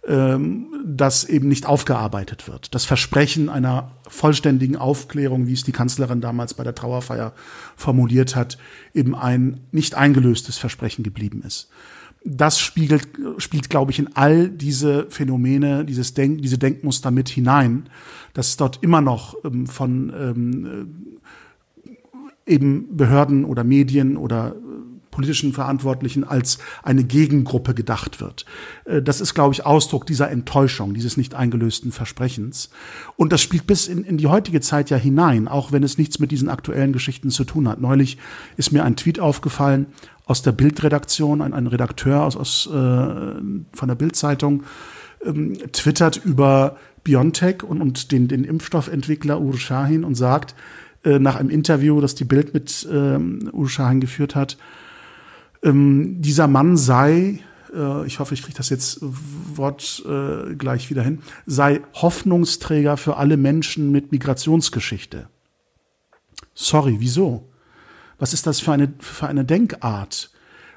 das eben nicht aufgearbeitet wird. Das Versprechen einer vollständigen Aufklärung, wie es die Kanzlerin damals bei der Trauerfeier formuliert hat, eben ein nicht eingelöstes Versprechen geblieben ist. Das spiegelt, spielt, glaube ich, in all diese Phänomene, dieses Denk, diese Denkmuster mit hinein, dass dort immer noch ähm, von ähm, eben Behörden oder Medien oder politischen Verantwortlichen als eine Gegengruppe gedacht wird. Äh, das ist, glaube ich, Ausdruck dieser Enttäuschung, dieses nicht eingelösten Versprechens. Und das spielt bis in, in die heutige Zeit ja hinein, auch wenn es nichts mit diesen aktuellen Geschichten zu tun hat. Neulich ist mir ein Tweet aufgefallen aus der Bildredaktion, ein, ein Redakteur aus, aus äh, von der Bildzeitung ähm, twittert über BioNTech und, und den, den Impfstoffentwickler Ur Shahin und sagt, äh, nach einem Interview, das die Bild mit ähm, Ur geführt hat, ähm, dieser Mann sei, äh, ich hoffe, ich kriege das jetzt Wort äh, gleich wieder hin, sei Hoffnungsträger für alle Menschen mit Migrationsgeschichte. Sorry, wieso? Was ist das für eine, für eine Denkart?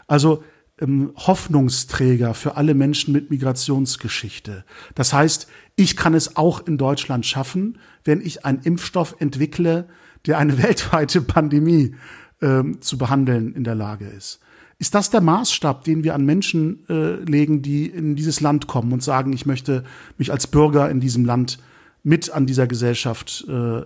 Also ähm, Hoffnungsträger für alle Menschen mit Migrationsgeschichte. Das heißt, ich kann es auch in Deutschland schaffen, wenn ich einen Impfstoff entwickle, der eine weltweite Pandemie ähm, zu behandeln in der Lage ist. Ist das der Maßstab, den wir an Menschen äh, legen, die in dieses Land kommen und sagen, ich möchte mich als Bürger in diesem Land mit an dieser Gesellschaft, äh, ähm,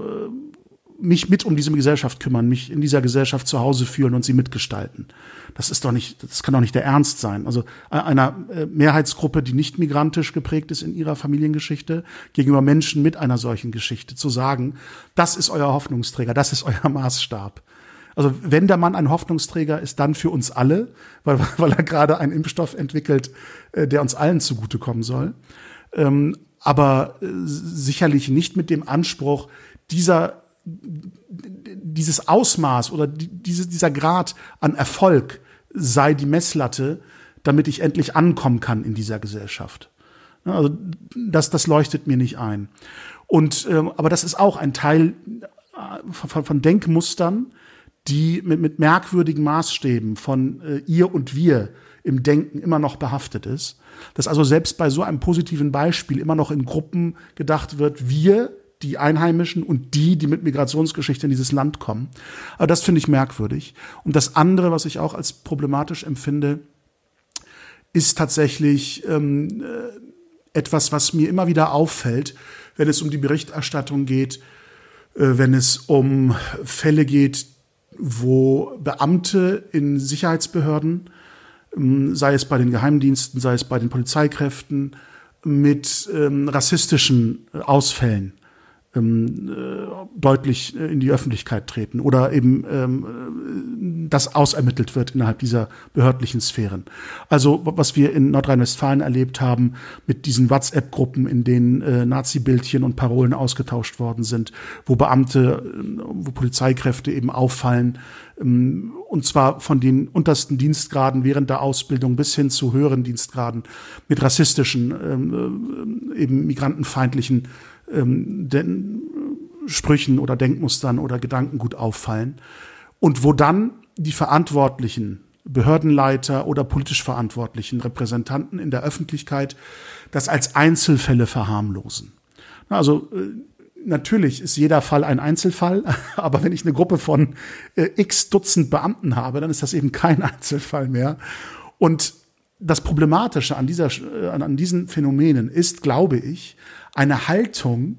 äh, mich mit um diese Gesellschaft kümmern, mich in dieser Gesellschaft zu Hause fühlen und sie mitgestalten? Das ist doch nicht, das kann doch nicht der Ernst sein. Also äh, einer äh, Mehrheitsgruppe, die nicht migrantisch geprägt ist in ihrer Familiengeschichte, gegenüber Menschen mit einer solchen Geschichte zu sagen, das ist euer Hoffnungsträger, das ist euer Maßstab. Also wenn der Mann ein Hoffnungsträger ist, dann für uns alle, weil, weil er gerade einen Impfstoff entwickelt, äh, der uns allen zugutekommen soll. Ähm, aber äh, sicherlich nicht mit dem Anspruch, dieser, dieses Ausmaß oder diese, dieser Grad an Erfolg sei die Messlatte, damit ich endlich ankommen kann in dieser Gesellschaft. Also das, das leuchtet mir nicht ein. Und ähm, aber das ist auch ein Teil äh, von, von Denkmustern, die mit, mit merkwürdigen Maßstäben von äh, ihr und wir im Denken immer noch behaftet ist. Dass also selbst bei so einem positiven Beispiel immer noch in Gruppen gedacht wird, wir, die Einheimischen und die, die mit Migrationsgeschichte in dieses Land kommen. Aber das finde ich merkwürdig. Und das andere, was ich auch als problematisch empfinde, ist tatsächlich ähm, äh, etwas, was mir immer wieder auffällt, wenn es um die Berichterstattung geht, äh, wenn es um Fälle geht, wo Beamte in Sicherheitsbehörden, ähm, sei es bei den Geheimdiensten, sei es bei den Polizeikräften, mit ähm, rassistischen äh, Ausfällen ähm, äh, deutlich äh, in die Öffentlichkeit treten oder eben ähm, das ausermittelt wird innerhalb dieser behördlichen Sphären. Also was wir in Nordrhein-Westfalen erlebt haben mit diesen WhatsApp-Gruppen, in denen äh, Nazi-Bildchen und Parolen ausgetauscht worden sind, wo Beamte, äh, wo Polizeikräfte eben auffallen, ähm, und zwar von den untersten Dienstgraden während der Ausbildung bis hin zu höheren Dienstgraden mit rassistischen, ähm, äh, eben migrantenfeindlichen ähm, den Sprüchen oder Denkmustern oder Gedanken gut auffallen. Und wo dann die Verantwortlichen, Behördenleiter oder politisch verantwortlichen Repräsentanten in der Öffentlichkeit das als Einzelfälle verharmlosen. Also äh, natürlich ist jeder Fall ein Einzelfall, aber wenn ich eine Gruppe von äh, x Dutzend Beamten habe, dann ist das eben kein Einzelfall mehr. Und das Problematische an, dieser, äh, an diesen Phänomenen ist, glaube ich, eine Haltung,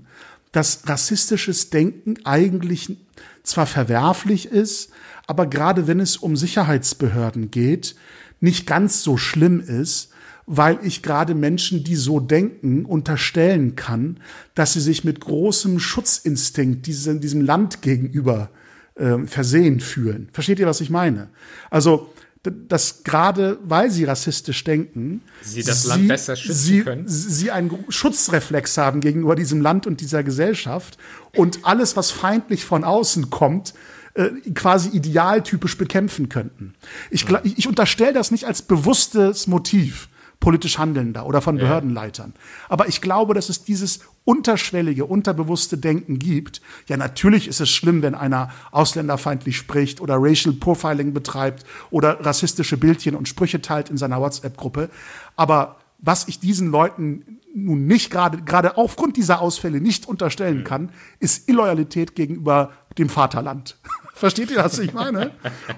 dass rassistisches Denken eigentlich zwar verwerflich ist, aber gerade wenn es um Sicherheitsbehörden geht, nicht ganz so schlimm ist, weil ich gerade Menschen, die so denken, unterstellen kann, dass sie sich mit großem Schutzinstinkt diesem, diesem Land gegenüber äh, versehen fühlen. Versteht ihr, was ich meine? Also dass gerade weil sie rassistisch denken, sie das Land besser schützen sie, können. Sie einen Schutzreflex haben gegenüber diesem Land und dieser Gesellschaft und alles, was feindlich von außen kommt, äh, quasi idealtypisch bekämpfen könnten. Ich, ich unterstelle das nicht als bewusstes Motiv politisch Handelnder oder von Behördenleitern. Aber ich glaube, dass es dieses unterschwellige, unterbewusste Denken gibt. Ja, natürlich ist es schlimm, wenn einer ausländerfeindlich spricht oder Racial Profiling betreibt oder rassistische Bildchen und Sprüche teilt in seiner WhatsApp-Gruppe. Aber was ich diesen Leuten nun nicht gerade, gerade aufgrund dieser Ausfälle nicht unterstellen kann, ist Illoyalität gegenüber dem Vaterland. Versteht ihr, was ich meine?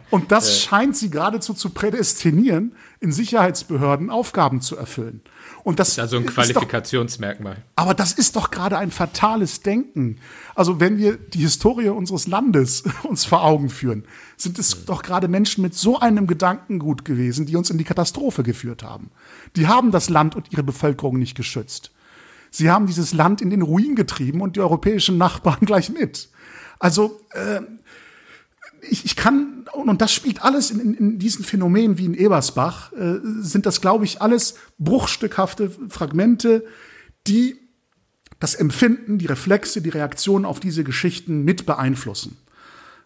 Und das scheint sie geradezu zu prädestinieren, in Sicherheitsbehörden Aufgaben zu erfüllen. Und das ist also ein Qualifikationsmerkmal. Doch, aber das ist doch gerade ein fatales Denken. Also wenn wir die Historie unseres Landes uns vor Augen führen, sind es mhm. doch gerade Menschen mit so einem Gedankengut gewesen, die uns in die Katastrophe geführt haben. Die haben das Land und ihre Bevölkerung nicht geschützt. Sie haben dieses Land in den Ruin getrieben und die europäischen Nachbarn gleich mit. Also äh, ich, ich kann, und das spielt alles in, in, in diesen Phänomenen wie in Ebersbach, äh, sind das, glaube ich, alles bruchstückhafte Fragmente, die das Empfinden, die Reflexe, die Reaktionen auf diese Geschichten mit beeinflussen.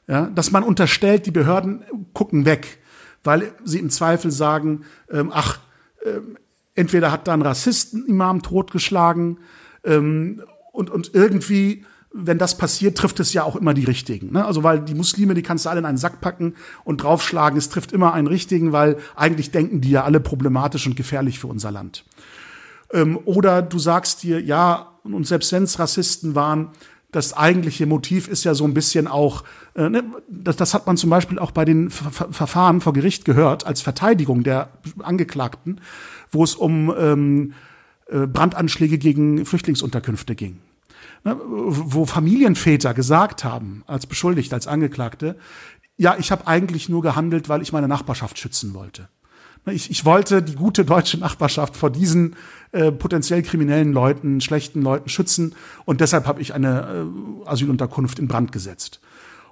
Ja, dass man unterstellt, die Behörden gucken weg, weil sie im Zweifel sagen, ähm, ach, ähm, entweder hat da ein Rassisten-Imam totgeschlagen ähm, und, und irgendwie wenn das passiert, trifft es ja auch immer die Richtigen. Ne? Also weil die Muslime, die kannst du alle in einen Sack packen und draufschlagen. Es trifft immer einen Richtigen, weil eigentlich denken die ja alle problematisch und gefährlich für unser Land. Ähm, oder du sagst dir, ja, und selbst wenn es Rassisten waren, das eigentliche Motiv ist ja so ein bisschen auch, äh, ne, das, das hat man zum Beispiel auch bei den Ver Verfahren vor Gericht gehört, als Verteidigung der Angeklagten, wo es um ähm, äh, Brandanschläge gegen Flüchtlingsunterkünfte ging ne, wo Familienväter gesagt haben, als Beschuldigte, als Angeklagte, ja, ich habe eigentlich nur gehandelt, weil ich meine Nachbarschaft schützen wollte. Ne, ich, ich wollte die gute deutsche Nachbarschaft vor diesen äh, potenziell kriminellen Leuten, schlechten Leuten schützen und deshalb habe ich eine äh, Asylunterkunft in Brand gesetzt.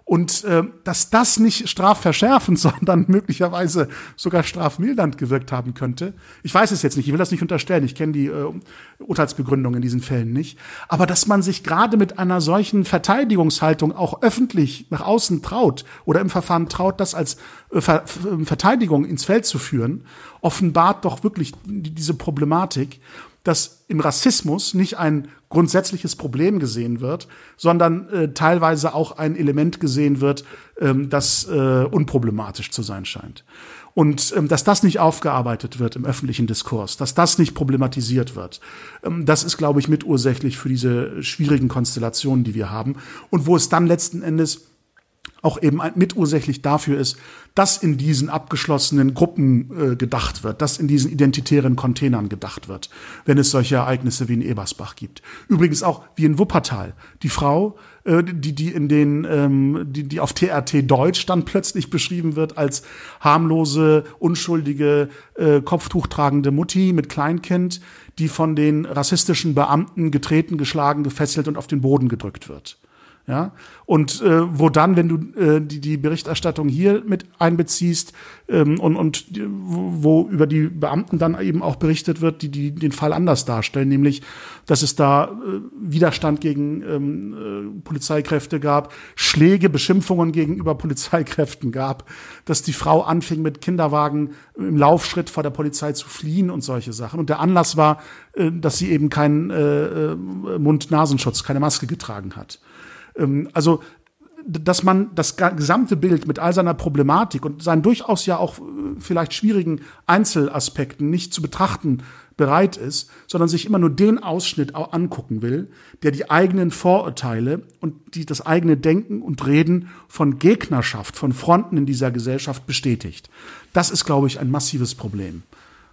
Und äh, dass das nicht strafverschärfend, sondern möglicherweise sogar strafmildernd gewirkt haben könnte. Ich weiß es jetzt nicht, ich will das nicht unterstellen, ich kenne die äh, Urteilsbegründung in diesen Fällen nicht. Aber dass man sich gerade mit einer solchen Verteidigungshaltung auch öffentlich nach außen traut oder im Verfahren traut, das als äh, Ver Verteidigung ins Feld zu führen, offenbart doch wirklich diese Problematik dass im Rassismus nicht ein grundsätzliches Problem gesehen wird, sondern äh, teilweise auch ein Element gesehen wird, ähm, das äh, unproblematisch zu sein scheint. Und ähm, dass das nicht aufgearbeitet wird im öffentlichen Diskurs, dass das nicht problematisiert wird, ähm, das ist, glaube ich, mitursächlich für diese schwierigen Konstellationen, die wir haben. Und wo es dann letzten Endes auch eben mitursächlich dafür ist, dass in diesen abgeschlossenen Gruppen äh, gedacht wird, dass in diesen identitären Containern gedacht wird, wenn es solche Ereignisse wie in Ebersbach gibt. Übrigens auch wie in Wuppertal. Die Frau, äh, die, die in den, ähm, die, die auf TRT Deutsch dann plötzlich beschrieben wird als harmlose, unschuldige, äh, Kopftuchtragende Mutti mit Kleinkind, die von den rassistischen Beamten getreten, geschlagen, gefesselt und auf den Boden gedrückt wird. Ja, und äh, wo dann, wenn du äh, die, die Berichterstattung hier mit einbeziehst ähm, und, und wo über die Beamten dann eben auch berichtet wird, die, die den Fall anders darstellen, nämlich, dass es da äh, Widerstand gegen ähm, äh, Polizeikräfte gab, Schläge, Beschimpfungen gegenüber Polizeikräften gab, dass die Frau anfing mit Kinderwagen im Laufschritt vor der Polizei zu fliehen und solche Sachen. Und der Anlass war, äh, dass sie eben keinen äh, äh Mund-Nasenschutz, keine Maske getragen hat. Ähm, also dass man das gesamte Bild mit all seiner Problematik und seinen durchaus ja auch äh, vielleicht schwierigen Einzelaspekten nicht zu betrachten bereit ist, sondern sich immer nur den Ausschnitt angucken will, der die eigenen Vorurteile und die das eigene Denken und Reden von Gegnerschaft, von Fronten in dieser Gesellschaft bestätigt. Das ist, glaube ich, ein massives Problem.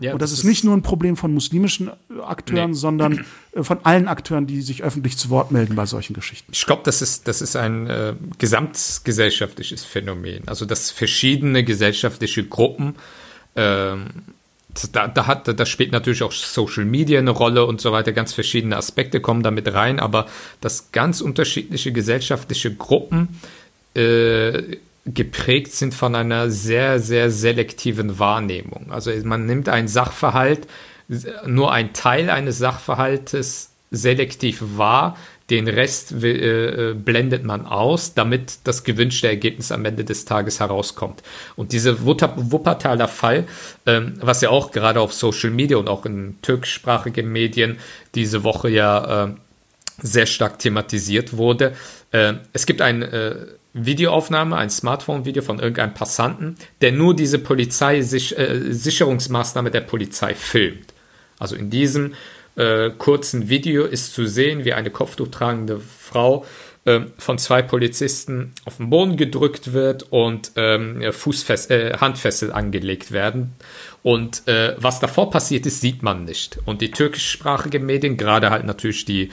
Ja, und das, das ist nicht nur ein Problem von muslimischen äh, Akteuren, nee. sondern äh, von allen Akteuren, die sich öffentlich zu Wort melden bei solchen Geschichten. Ich glaube, das ist, das ist ein äh, gesamtgesellschaftliches Phänomen. Also, dass verschiedene gesellschaftliche Gruppen, ähm, da, da, hat, da spielt natürlich auch Social Media eine Rolle und so weiter, ganz verschiedene Aspekte kommen damit rein, aber dass ganz unterschiedliche gesellschaftliche Gruppen äh, geprägt sind von einer sehr, sehr selektiven Wahrnehmung. Also man nimmt einen Sachverhalt, nur ein Teil eines Sachverhaltes selektiv wahr, den Rest äh, blendet man aus, damit das gewünschte Ergebnis am Ende des Tages herauskommt. Und dieser Wuppertaler Fall, ähm, was ja auch gerade auf Social Media und auch in türkischsprachigen Medien diese Woche ja äh, sehr stark thematisiert wurde. Äh, es gibt ein äh, Videoaufnahme, ein Smartphone-Video von irgendeinem Passanten, der nur diese Polizei äh, Sicherungsmaßnahme der Polizei filmt. Also in diesem äh, kurzen Video ist zu sehen, wie eine kopftuchtragende Frau äh, von zwei Polizisten auf den Boden gedrückt wird und ähm, äh, Handfessel angelegt werden. Und äh, was davor passiert ist, sieht man nicht. Und die türkischsprachigen Medien, gerade halt natürlich die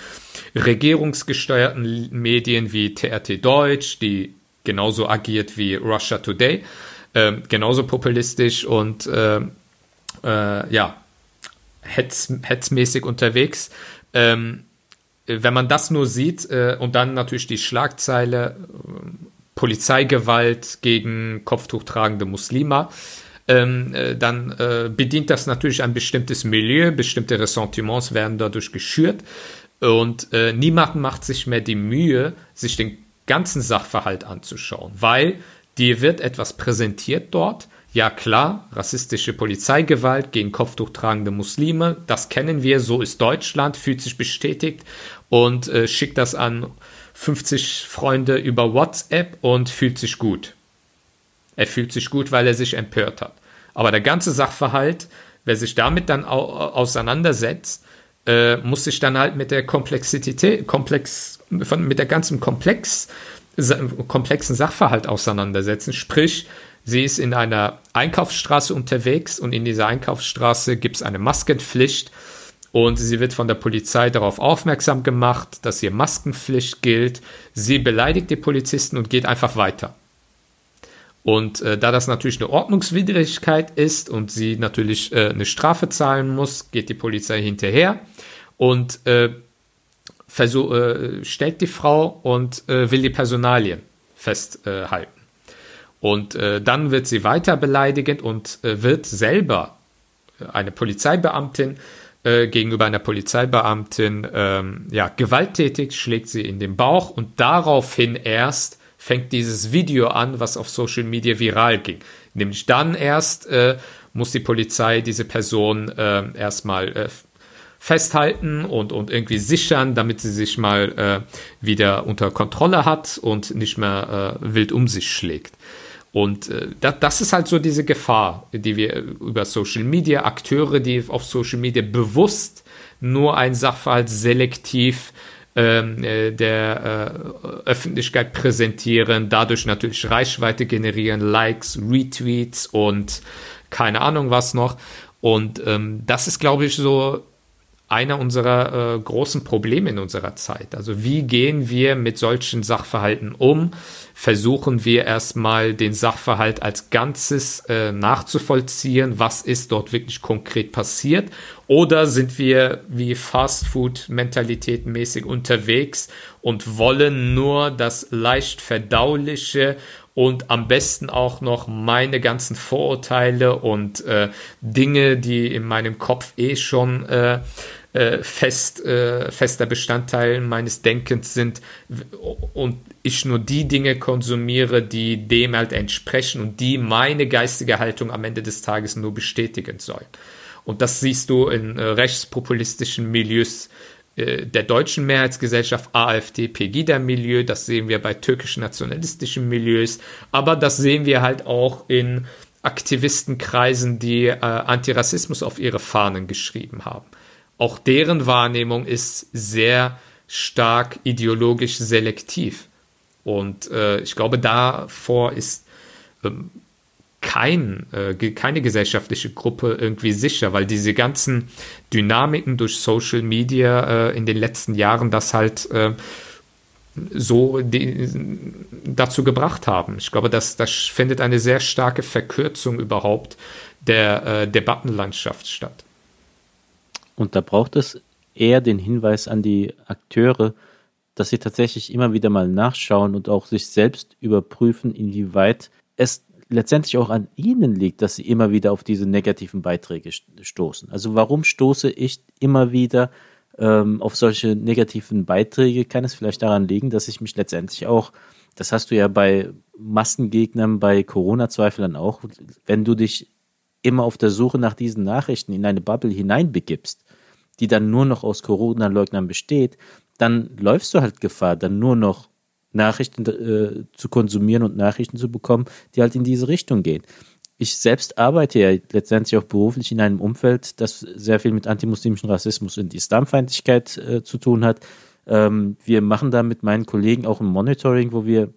regierungsgesteuerten Medien wie TRT Deutsch, die genauso agiert wie Russia Today, äh, genauso populistisch und äh, äh, ja, hetz, hetzmäßig unterwegs. Ähm, wenn man das nur sieht äh, und dann natürlich die Schlagzeile äh, Polizeigewalt gegen kopftuchtragende Muslime, ähm, äh, dann äh, bedient das natürlich ein bestimmtes Milieu, bestimmte Ressentiments werden dadurch geschürt und äh, niemand macht sich mehr die Mühe, sich den ganzen Sachverhalt anzuschauen, weil dir wird etwas präsentiert dort. Ja klar, rassistische Polizeigewalt gegen kopftuchtragende Muslime, das kennen wir, so ist Deutschland, fühlt sich bestätigt und äh, schickt das an 50 Freunde über WhatsApp und fühlt sich gut. Er fühlt sich gut, weil er sich empört hat. Aber der ganze Sachverhalt, wer sich damit dann auseinandersetzt, äh, muss sich dann halt mit der Komplexität, Komplex, von, mit der ganzen Komplex, komplexen Sachverhalt auseinandersetzen. Sprich, sie ist in einer Einkaufsstraße unterwegs und in dieser Einkaufsstraße gibt es eine Maskenpflicht und sie wird von der Polizei darauf aufmerksam gemacht, dass hier Maskenpflicht gilt. Sie beleidigt die Polizisten und geht einfach weiter. Und äh, da das natürlich eine Ordnungswidrigkeit ist und sie natürlich äh, eine Strafe zahlen muss, geht die Polizei hinterher und äh, versuch, äh, stellt die Frau und äh, will die Personalien festhalten. Und äh, dann wird sie weiter beleidigend und wird selber eine Polizeibeamtin gegenüber einer Polizeibeamtin ähm, ja, gewalttätig, schlägt sie in den Bauch und daraufhin erst fängt dieses Video an, was auf Social Media viral ging. Nämlich dann erst äh, muss die Polizei diese Person äh, erstmal äh, festhalten und, und irgendwie sichern, damit sie sich mal äh, wieder unter Kontrolle hat und nicht mehr äh, wild um sich schlägt. Und äh, das, das ist halt so diese Gefahr, die wir über Social Media, Akteure, die auf Social Media bewusst nur ein Sachverhalt selektiv ähm, äh, der äh, Öffentlichkeit präsentieren, dadurch natürlich Reichweite generieren, Likes, Retweets und keine Ahnung was noch. Und ähm, das ist, glaube ich, so einer unserer äh, großen Probleme in unserer Zeit. Also wie gehen wir mit solchen Sachverhalten um? Versuchen wir erstmal den Sachverhalt als Ganzes äh, nachzuvollziehen, was ist dort wirklich konkret passiert? Oder sind wir wie Fastfood-Mentalität mäßig unterwegs und wollen nur das leicht verdauliche und am besten auch noch meine ganzen Vorurteile und äh, Dinge, die in meinem Kopf eh schon äh, äh, fest, äh, fester Bestandteil meines Denkens sind und ich nur die Dinge konsumiere, die dem halt entsprechen und die meine geistige Haltung am Ende des Tages nur bestätigen sollen. Und das siehst du in äh, rechtspopulistischen Milieus äh, der deutschen Mehrheitsgesellschaft AfD, Pegida-Milieu, das sehen wir bei türkischen nationalistischen Milieus, aber das sehen wir halt auch in Aktivistenkreisen, die äh, Antirassismus auf ihre Fahnen geschrieben haben. Auch deren Wahrnehmung ist sehr stark ideologisch selektiv. Und äh, ich glaube, davor ist ähm, kein, äh, keine gesellschaftliche Gruppe irgendwie sicher, weil diese ganzen Dynamiken durch Social Media äh, in den letzten Jahren das halt äh, so die, dazu gebracht haben. Ich glaube, das, das findet eine sehr starke Verkürzung überhaupt der äh, Debattenlandschaft statt. Und da braucht es eher den Hinweis an die Akteure, dass sie tatsächlich immer wieder mal nachschauen und auch sich selbst überprüfen, inwieweit es letztendlich auch an ihnen liegt, dass sie immer wieder auf diese negativen Beiträge stoßen. Also warum stoße ich immer wieder ähm, auf solche negativen Beiträge? Kann es vielleicht daran liegen, dass ich mich letztendlich auch, das hast du ja bei Massengegnern, bei Corona-Zweiflern auch, wenn du dich immer auf der Suche nach diesen Nachrichten in eine Bubble hineinbegibst, die dann nur noch aus Corona-Leugnern besteht, dann läufst du halt Gefahr, dann nur noch Nachrichten äh, zu konsumieren und Nachrichten zu bekommen, die halt in diese Richtung gehen. Ich selbst arbeite ja letztendlich auch beruflich in einem Umfeld, das sehr viel mit antimuslimischen Rassismus und Islamfeindlichkeit äh, zu tun hat. Ähm, wir machen da mit meinen Kollegen auch ein Monitoring, wo wir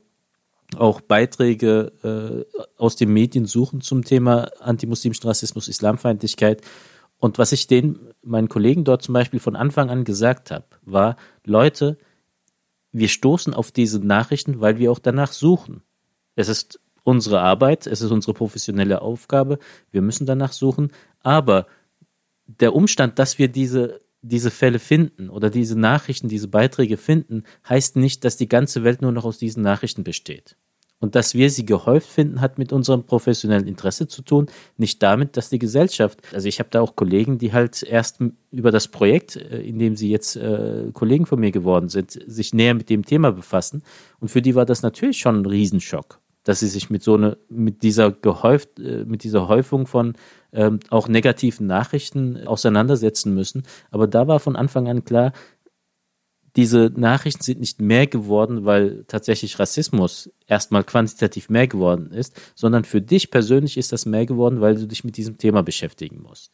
auch Beiträge äh, aus den Medien suchen zum Thema antimuslimischen Rassismus, Islamfeindlichkeit. Und was ich den, meinen Kollegen dort zum Beispiel von Anfang an gesagt habe, war, Leute, wir stoßen auf diese Nachrichten, weil wir auch danach suchen. Es ist unsere Arbeit, es ist unsere professionelle Aufgabe, wir müssen danach suchen, aber der Umstand, dass wir diese, diese Fälle finden oder diese Nachrichten, diese Beiträge finden, heißt nicht, dass die ganze Welt nur noch aus diesen Nachrichten besteht. Und dass wir sie gehäuft finden, hat mit unserem professionellen Interesse zu tun, nicht damit, dass die Gesellschaft, also ich habe da auch Kollegen, die halt erst über das Projekt, äh, in dem sie jetzt äh, Kollegen von mir geworden sind, sich näher mit dem Thema befassen. Und für die war das natürlich schon ein Riesenschock, dass sie sich mit so eine, mit dieser gehäuft, äh, mit dieser Häufung von ähm, auch negativen Nachrichten auseinandersetzen müssen. Aber da war von Anfang an klar, diese Nachrichten sind nicht mehr geworden, weil tatsächlich Rassismus erstmal quantitativ mehr geworden ist, sondern für dich persönlich ist das mehr geworden, weil du dich mit diesem Thema beschäftigen musst.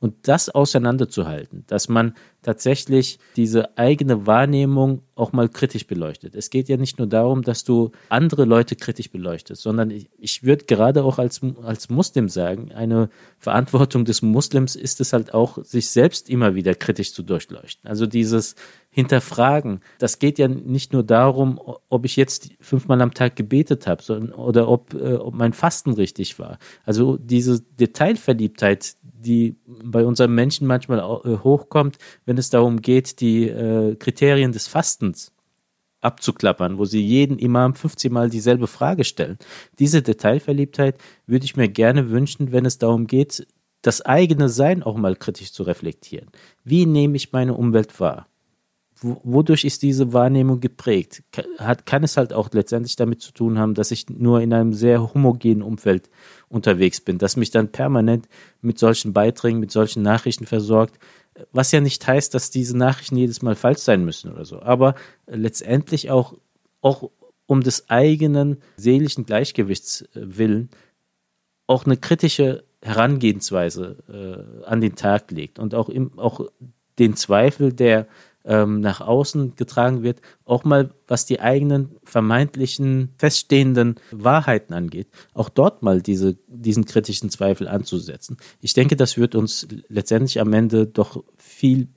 Und das auseinanderzuhalten, dass man tatsächlich diese eigene Wahrnehmung auch mal kritisch beleuchtet. Es geht ja nicht nur darum, dass du andere Leute kritisch beleuchtest, sondern ich, ich würde gerade auch als, als Muslim sagen, eine Verantwortung des Muslims ist es halt auch, sich selbst immer wieder kritisch zu durchleuchten. Also dieses hinterfragen. Das geht ja nicht nur darum, ob ich jetzt fünfmal am Tag gebetet habe oder ob, äh, ob mein Fasten richtig war. Also diese Detailverliebtheit, die bei unseren Menschen manchmal äh, hochkommt, wenn es darum geht, die äh, Kriterien des Fastens abzuklappern, wo sie jeden Imam 15 Mal dieselbe Frage stellen. Diese Detailverliebtheit würde ich mir gerne wünschen, wenn es darum geht, das eigene Sein auch mal kritisch zu reflektieren. Wie nehme ich meine Umwelt wahr? Wodurch ist diese Wahrnehmung geprägt? Hat, kann es halt auch letztendlich damit zu tun haben, dass ich nur in einem sehr homogenen Umfeld unterwegs bin, dass mich dann permanent mit solchen Beiträgen, mit solchen Nachrichten versorgt, was ja nicht heißt, dass diese Nachrichten jedes Mal falsch sein müssen oder so, aber letztendlich auch, auch um des eigenen seelischen Gleichgewichts willen auch eine kritische Herangehensweise äh, an den Tag legt und auch, im, auch den Zweifel der ähm, nach außen getragen wird, auch mal was die eigenen vermeintlichen feststehenden Wahrheiten angeht, auch dort mal diese, diesen kritischen Zweifel anzusetzen. Ich denke, das wird uns letztendlich am Ende doch viel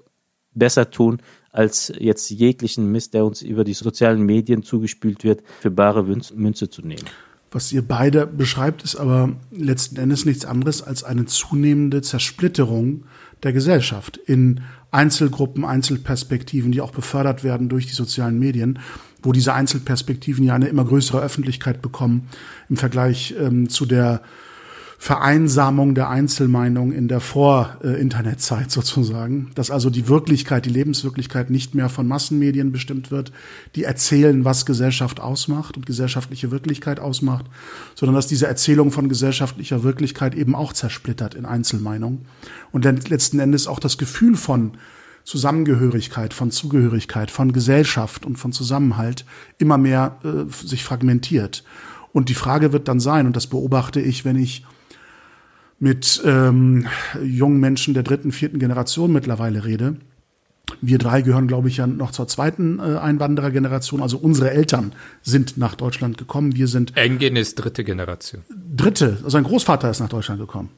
besser tun, als jetzt jeglichen Mist, der uns über die sozialen Medien zugespült wird, für bare Münze zu nehmen. Was ihr beide beschreibt, ist aber letzten Endes nichts anderes als eine zunehmende Zersplitterung der Gesellschaft in Einzelgruppen, Einzelperspektiven, die auch befördert werden durch die sozialen Medien, wo diese Einzelperspektiven ja eine immer größere Öffentlichkeit bekommen im Vergleich ähm, zu der Vereinsamung der Einzelmeinung in der Vor-Internet-Zeit sozusagen, dass also die Wirklichkeit, die Lebenswirklichkeit nicht mehr von Massenmedien bestimmt wird, die erzählen, was Gesellschaft ausmacht und gesellschaftliche Wirklichkeit ausmacht, sondern dass diese Erzählung von gesellschaftlicher Wirklichkeit eben auch zersplittert in Einzelmeinungen und letzten Endes auch das Gefühl von Zusammengehörigkeit, von Zugehörigkeit, von Gesellschaft und von Zusammenhalt immer mehr äh, sich fragmentiert. Und die Frage wird dann sein, und das beobachte ich, wenn ich mit ähm, jungen Menschen der dritten, vierten Generation mittlerweile rede. Wir drei gehören, glaube ich, ja noch zur zweiten äh, Einwanderergeneration. Also unsere Eltern sind nach Deutschland gekommen. Wir sind. Engin ist dritte Generation. Dritte. Also ein Großvater ist nach Deutschland gekommen.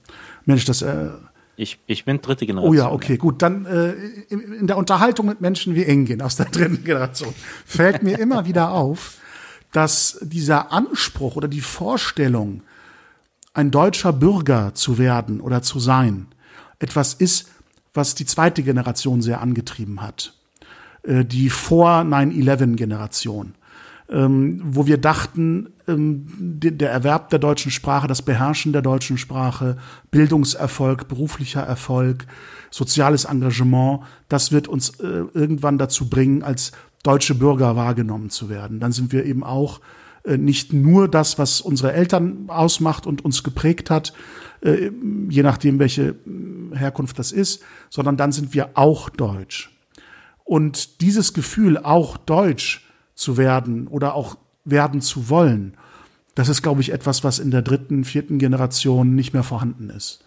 Mensch, das. Äh, ich, ich bin dritte Generation. Oh ja, okay, gut. Dann äh, in, in der Unterhaltung mit Menschen wie Engin aus der dritten Generation fällt mir immer wieder auf, dass dieser Anspruch oder die Vorstellung, ein deutscher Bürger zu werden oder zu sein, etwas ist, was die zweite Generation sehr angetrieben hat. Äh, die vor 9-11-Generation, ähm, wo wir dachten, ähm, der Erwerb der deutschen Sprache, das Beherrschen der deutschen Sprache, Bildungserfolg, beruflicher Erfolg, soziales Engagement, das wird uns äh, irgendwann dazu bringen, als deutsche Bürger wahrgenommen zu werden. Dann sind wir eben auch nicht nur das, was unsere Eltern ausmacht und uns geprägt hat, äh, je nachdem, welche äh, Herkunft das ist, sondern dann sind wir auch deutsch. Und dieses Gefühl, auch deutsch zu werden oder auch werden zu wollen, das ist, glaube ich, etwas, was in der dritten, vierten Generation nicht mehr vorhanden ist.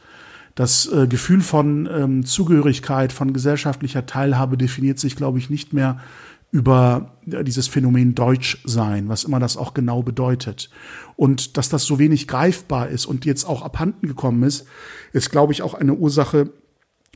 Das äh, Gefühl von ähm, Zugehörigkeit, von gesellschaftlicher Teilhabe definiert sich, glaube ich, nicht mehr über dieses Phänomen Deutschsein, was immer das auch genau bedeutet. Und dass das so wenig greifbar ist und jetzt auch abhanden gekommen ist, ist, glaube ich, auch eine Ursache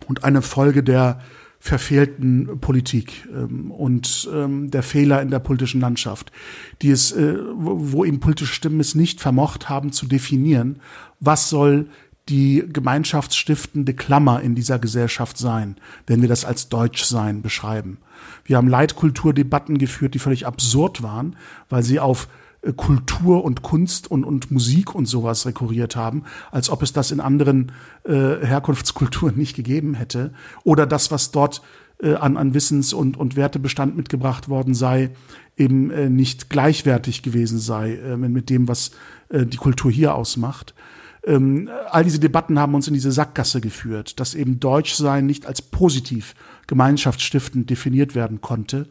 und eine Folge der verfehlten Politik ähm, und ähm, der Fehler in der politischen Landschaft, die es, äh, wo, wo eben politische Stimmen es nicht vermocht haben zu definieren, was soll die gemeinschaftsstiftende Klammer in dieser Gesellschaft sein, wenn wir das als Deutschsein beschreiben. Wir haben Leitkulturdebatten geführt, die völlig absurd waren, weil sie auf äh, Kultur und Kunst und, und Musik und sowas rekurriert haben, als ob es das in anderen äh, Herkunftskulturen nicht gegeben hätte. Oder das, was dort äh, an, an Wissens- und, und Wertebestand mitgebracht worden sei, eben äh, nicht gleichwertig gewesen sei äh, mit dem, was äh, die Kultur hier ausmacht. Ähm, all diese Debatten haben uns in diese Sackgasse geführt, dass eben Deutschsein nicht als positiv gemeinschaftsstiftend definiert werden konnte.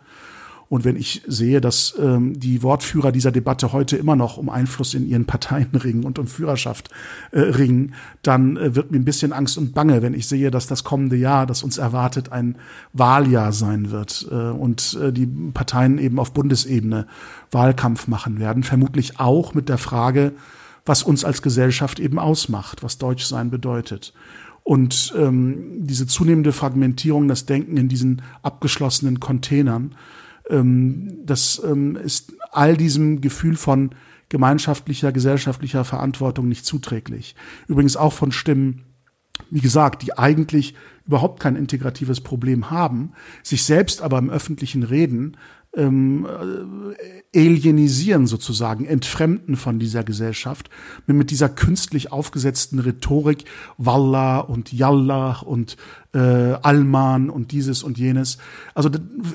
Und wenn ich sehe, dass ähm, die Wortführer dieser Debatte heute immer noch um Einfluss in ihren Parteien ringen und um Führerschaft äh, ringen, dann äh, wird mir ein bisschen Angst und Bange, wenn ich sehe, dass das kommende Jahr, das uns erwartet, ein Wahljahr sein wird äh, und äh, die Parteien eben auf Bundesebene Wahlkampf machen werden. Vermutlich auch mit der Frage, was uns als Gesellschaft eben ausmacht, was Deutschsein bedeutet. Und ähm, diese zunehmende Fragmentierung, das Denken in diesen abgeschlossenen Containern, ähm, das ähm, ist all diesem Gefühl von gemeinschaftlicher, gesellschaftlicher Verantwortung nicht zuträglich. Übrigens auch von Stimmen, wie gesagt, die eigentlich überhaupt kein integratives Problem haben, sich selbst aber im öffentlichen Reden ähm, äh, alienisieren sozusagen, entfremden von dieser Gesellschaft, mit dieser künstlich aufgesetzten Rhetorik, Wallah und Yallah und äh, Alman und dieses und jenes. Also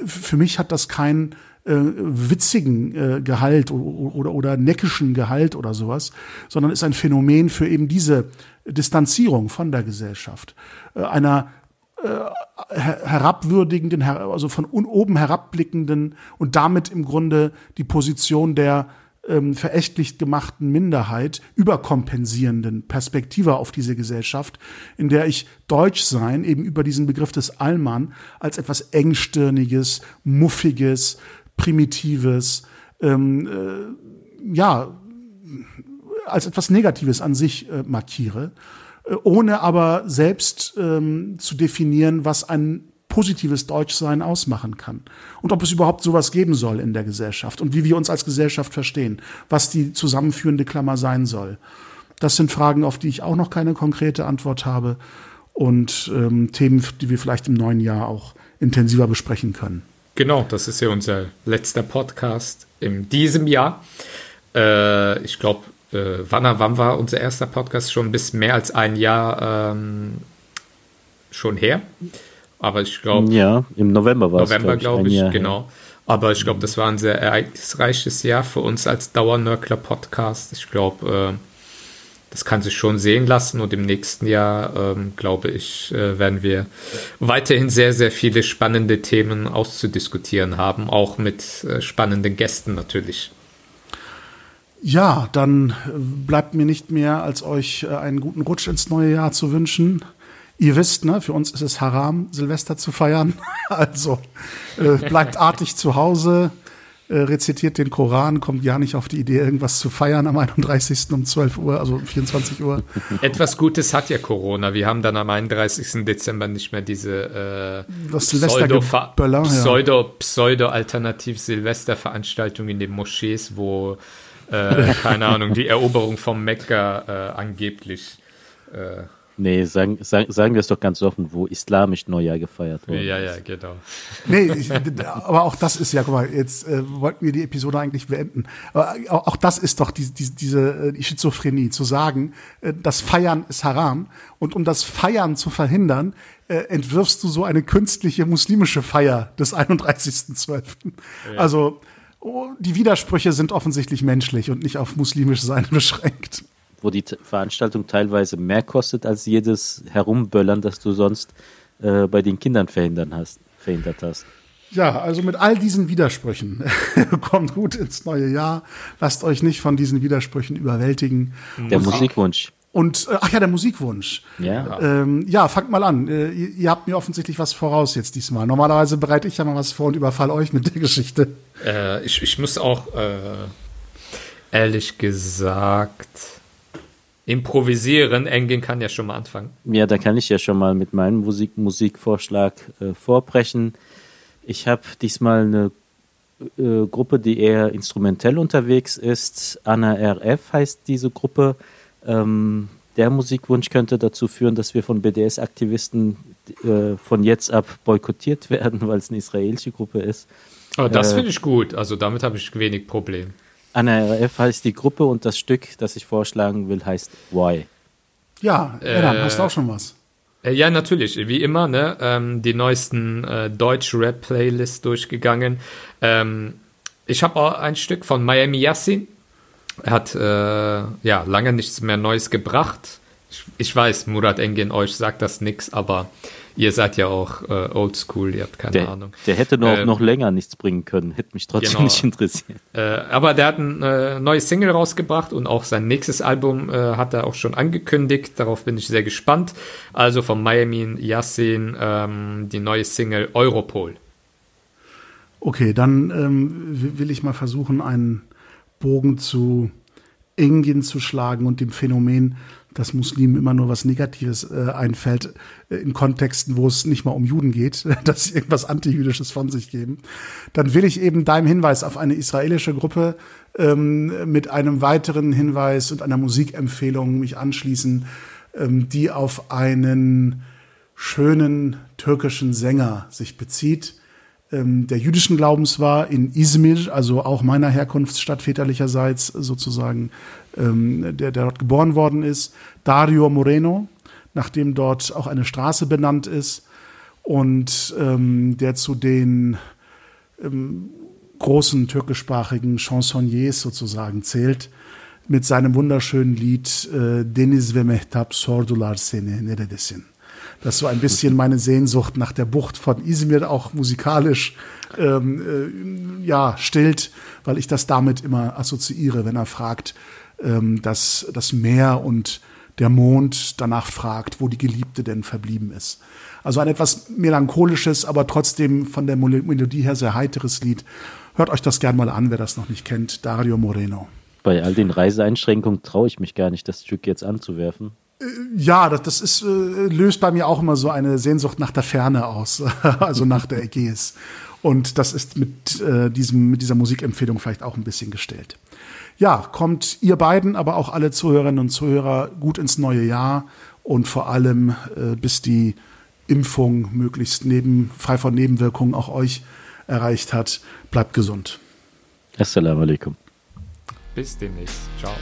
für mich hat das keinen äh, witzigen äh, Gehalt oder, oder, oder neckischen Gehalt oder sowas, sondern ist ein Phänomen für eben diese Distanzierung von der Gesellschaft, äh, einer herabwürdigenden, also von oben herabblickenden und damit im Grunde die Position der ähm, verächtlich gemachten Minderheit überkompensierenden Perspektive auf diese Gesellschaft, in der ich Deutschsein eben über diesen Begriff des Allmann als etwas engstirniges, muffiges, primitives, ähm, äh, ja, als etwas Negatives an sich äh, markiere, äh, ohne aber selbst ähm, zu definieren, was ein positives Deutschsein ausmachen kann. Und ob es überhaupt sowas geben soll in der Gesellschaft und wie wir uns als Gesellschaft verstehen, was die zusammenführende Klammer sein soll. Das sind Fragen, auf die ich auch noch keine konkrete Antwort habe und ähm, Themen, die wir vielleicht im neuen Jahr auch intensiver besprechen können. Genau, das ist ja unser letzter Podcast in diesem Jahr. Äh, ich glaube, äh, wann, wann war unser erster Podcast? Schon bis mehr als ein Jahr ähm, schon her. Aber ich glaube. Ja, im November war es. November, glaube ich, glaub ich genau. Aber ich glaube, das war ein sehr ereignisreiches Jahr für uns als Dauernörkler-Podcast. Ich glaube, äh, das kann sich schon sehen lassen und im nächsten Jahr, ähm, glaube ich, äh, werden wir weiterhin sehr, sehr viele spannende Themen auszudiskutieren haben, auch mit äh, spannenden Gästen natürlich. Ja, dann bleibt mir nicht mehr, als euch äh, einen guten Rutsch ins neue Jahr zu wünschen. Ihr wisst, ne, für uns ist es haram, Silvester zu feiern. Also äh, bleibt artig zu Hause, äh, rezitiert den Koran, kommt ja nicht auf die Idee, irgendwas zu feiern am 31. um 12 Uhr, also 24 Uhr. Etwas Gutes hat ja Corona. Wir haben dann am 31. Dezember nicht mehr diese äh, das Pseudo, Pseudo, Pseudo Alternativ Silvesterveranstaltung in den Moschees, wo äh, keine Ahnung, die Eroberung vom Mekka äh, angeblich äh, Nee, sagen, sagen, sagen wir es doch ganz offen, wo islamisch Neujahr gefeiert wurde. Ja, ja, genau. Nee, ich, aber auch das ist ja, guck mal, jetzt äh, wollten wir die Episode eigentlich beenden. Aber auch, auch das ist doch die, die, diese die Schizophrenie, zu sagen, äh, das Feiern ist haram und um das Feiern zu verhindern, äh, entwirfst du so eine künstliche muslimische Feier des 31.12. Ja. Also oh, die Widersprüche sind offensichtlich menschlich und nicht auf muslimisch sein beschränkt wo die Veranstaltung teilweise mehr kostet als jedes Herumböllern, das du sonst äh, bei den Kindern verhindern hast, verhindert hast. Ja, also mit all diesen Widersprüchen kommt gut ins neue Jahr. Lasst euch nicht von diesen Widersprüchen überwältigen. Der Musikwunsch. Und äh, ach ja, der Musikwunsch. Ja. Ähm, ja, fangt mal an. Äh, ihr, ihr, habt mir offensichtlich was voraus jetzt diesmal. Normalerweise bereite ich ja mal was vor und überfall euch mit der Geschichte. Äh, ich, ich muss auch äh, ehrlich gesagt improvisieren. Engin kann ja schon mal anfangen. Ja, da kann ich ja schon mal mit meinem Musik Musikvorschlag äh, vorbrechen. Ich habe diesmal eine äh, Gruppe, die eher instrumentell unterwegs ist. Anna RF heißt diese Gruppe. Ähm, der Musikwunsch könnte dazu führen, dass wir von BDS-Aktivisten äh, von jetzt ab boykottiert werden, weil es eine israelische Gruppe ist. Oh, das äh, finde ich gut. Also damit habe ich wenig Problem. ANRF heißt die Gruppe und das Stück, das ich vorschlagen will, heißt Why. Ja, äh, hast du auch schon was? Äh, ja, natürlich, wie immer, ne? Ähm, die neuesten äh, Deutsch-Rap-Playlists durchgegangen. Ähm, ich habe auch ein Stück von Miami Yassin. Er hat äh, ja lange nichts mehr Neues gebracht. Ich, ich weiß, Murat Engin, euch sagt das nichts, aber Ihr seid ja auch äh, oldschool, ihr habt keine der, Ahnung. Der hätte noch, äh, noch länger nichts bringen können, hätte mich trotzdem genau. nicht interessiert. Äh, aber der hat ein äh, neues Single rausgebracht und auch sein nächstes Album äh, hat er auch schon angekündigt. Darauf bin ich sehr gespannt. Also von Miami Yassin ähm, die neue Single Europol. Okay, dann ähm, will ich mal versuchen, einen Bogen zu Engin zu schlagen und dem Phänomen dass Muslimen immer nur was Negatives äh, einfällt, äh, in Kontexten, wo es nicht mal um Juden geht, dass sie irgendwas Antijüdisches von sich geben, dann will ich eben deinem Hinweis auf eine israelische Gruppe ähm, mit einem weiteren Hinweis und einer Musikempfehlung mich anschließen, ähm, die auf einen schönen türkischen Sänger sich bezieht, ähm, der jüdischen Glaubens war, in Izmir, also auch meiner Herkunftsstadt väterlicherseits sozusagen, ähm, der, der dort geboren worden ist, Dario Moreno, nachdem dort auch eine Straße benannt ist und ähm, der zu den ähm, großen türkischsprachigen Chansonniers sozusagen zählt, mit seinem wunderschönen Lied äh, Deniz ve Mehtap sordular seni neredesin. Das so ein bisschen meine Sehnsucht nach der Bucht von Izmir auch musikalisch ähm, äh, ja stillt, weil ich das damit immer assoziiere, wenn er fragt, ähm, dass das Meer und der Mond danach fragt, wo die Geliebte denn verblieben ist. Also ein etwas melancholisches, aber trotzdem von der Melodie her sehr heiteres Lied. Hört euch das gern mal an, wer das noch nicht kennt. Dario Moreno. Bei all den Reiseeinschränkungen traue ich mich gar nicht, das Stück jetzt anzuwerfen. Äh, ja, das, das ist, äh, löst bei mir auch immer so eine Sehnsucht nach der Ferne aus, also nach der Ägäis. Und das ist mit, äh, diesem, mit dieser Musikempfehlung vielleicht auch ein bisschen gestellt. Ja, kommt ihr beiden, aber auch alle Zuhörerinnen und Zuhörer gut ins neue Jahr und vor allem äh, bis die Impfung möglichst neben, frei von Nebenwirkungen auch euch erreicht hat. Bleibt gesund. Assalamu alaikum. Bis demnächst. Ciao.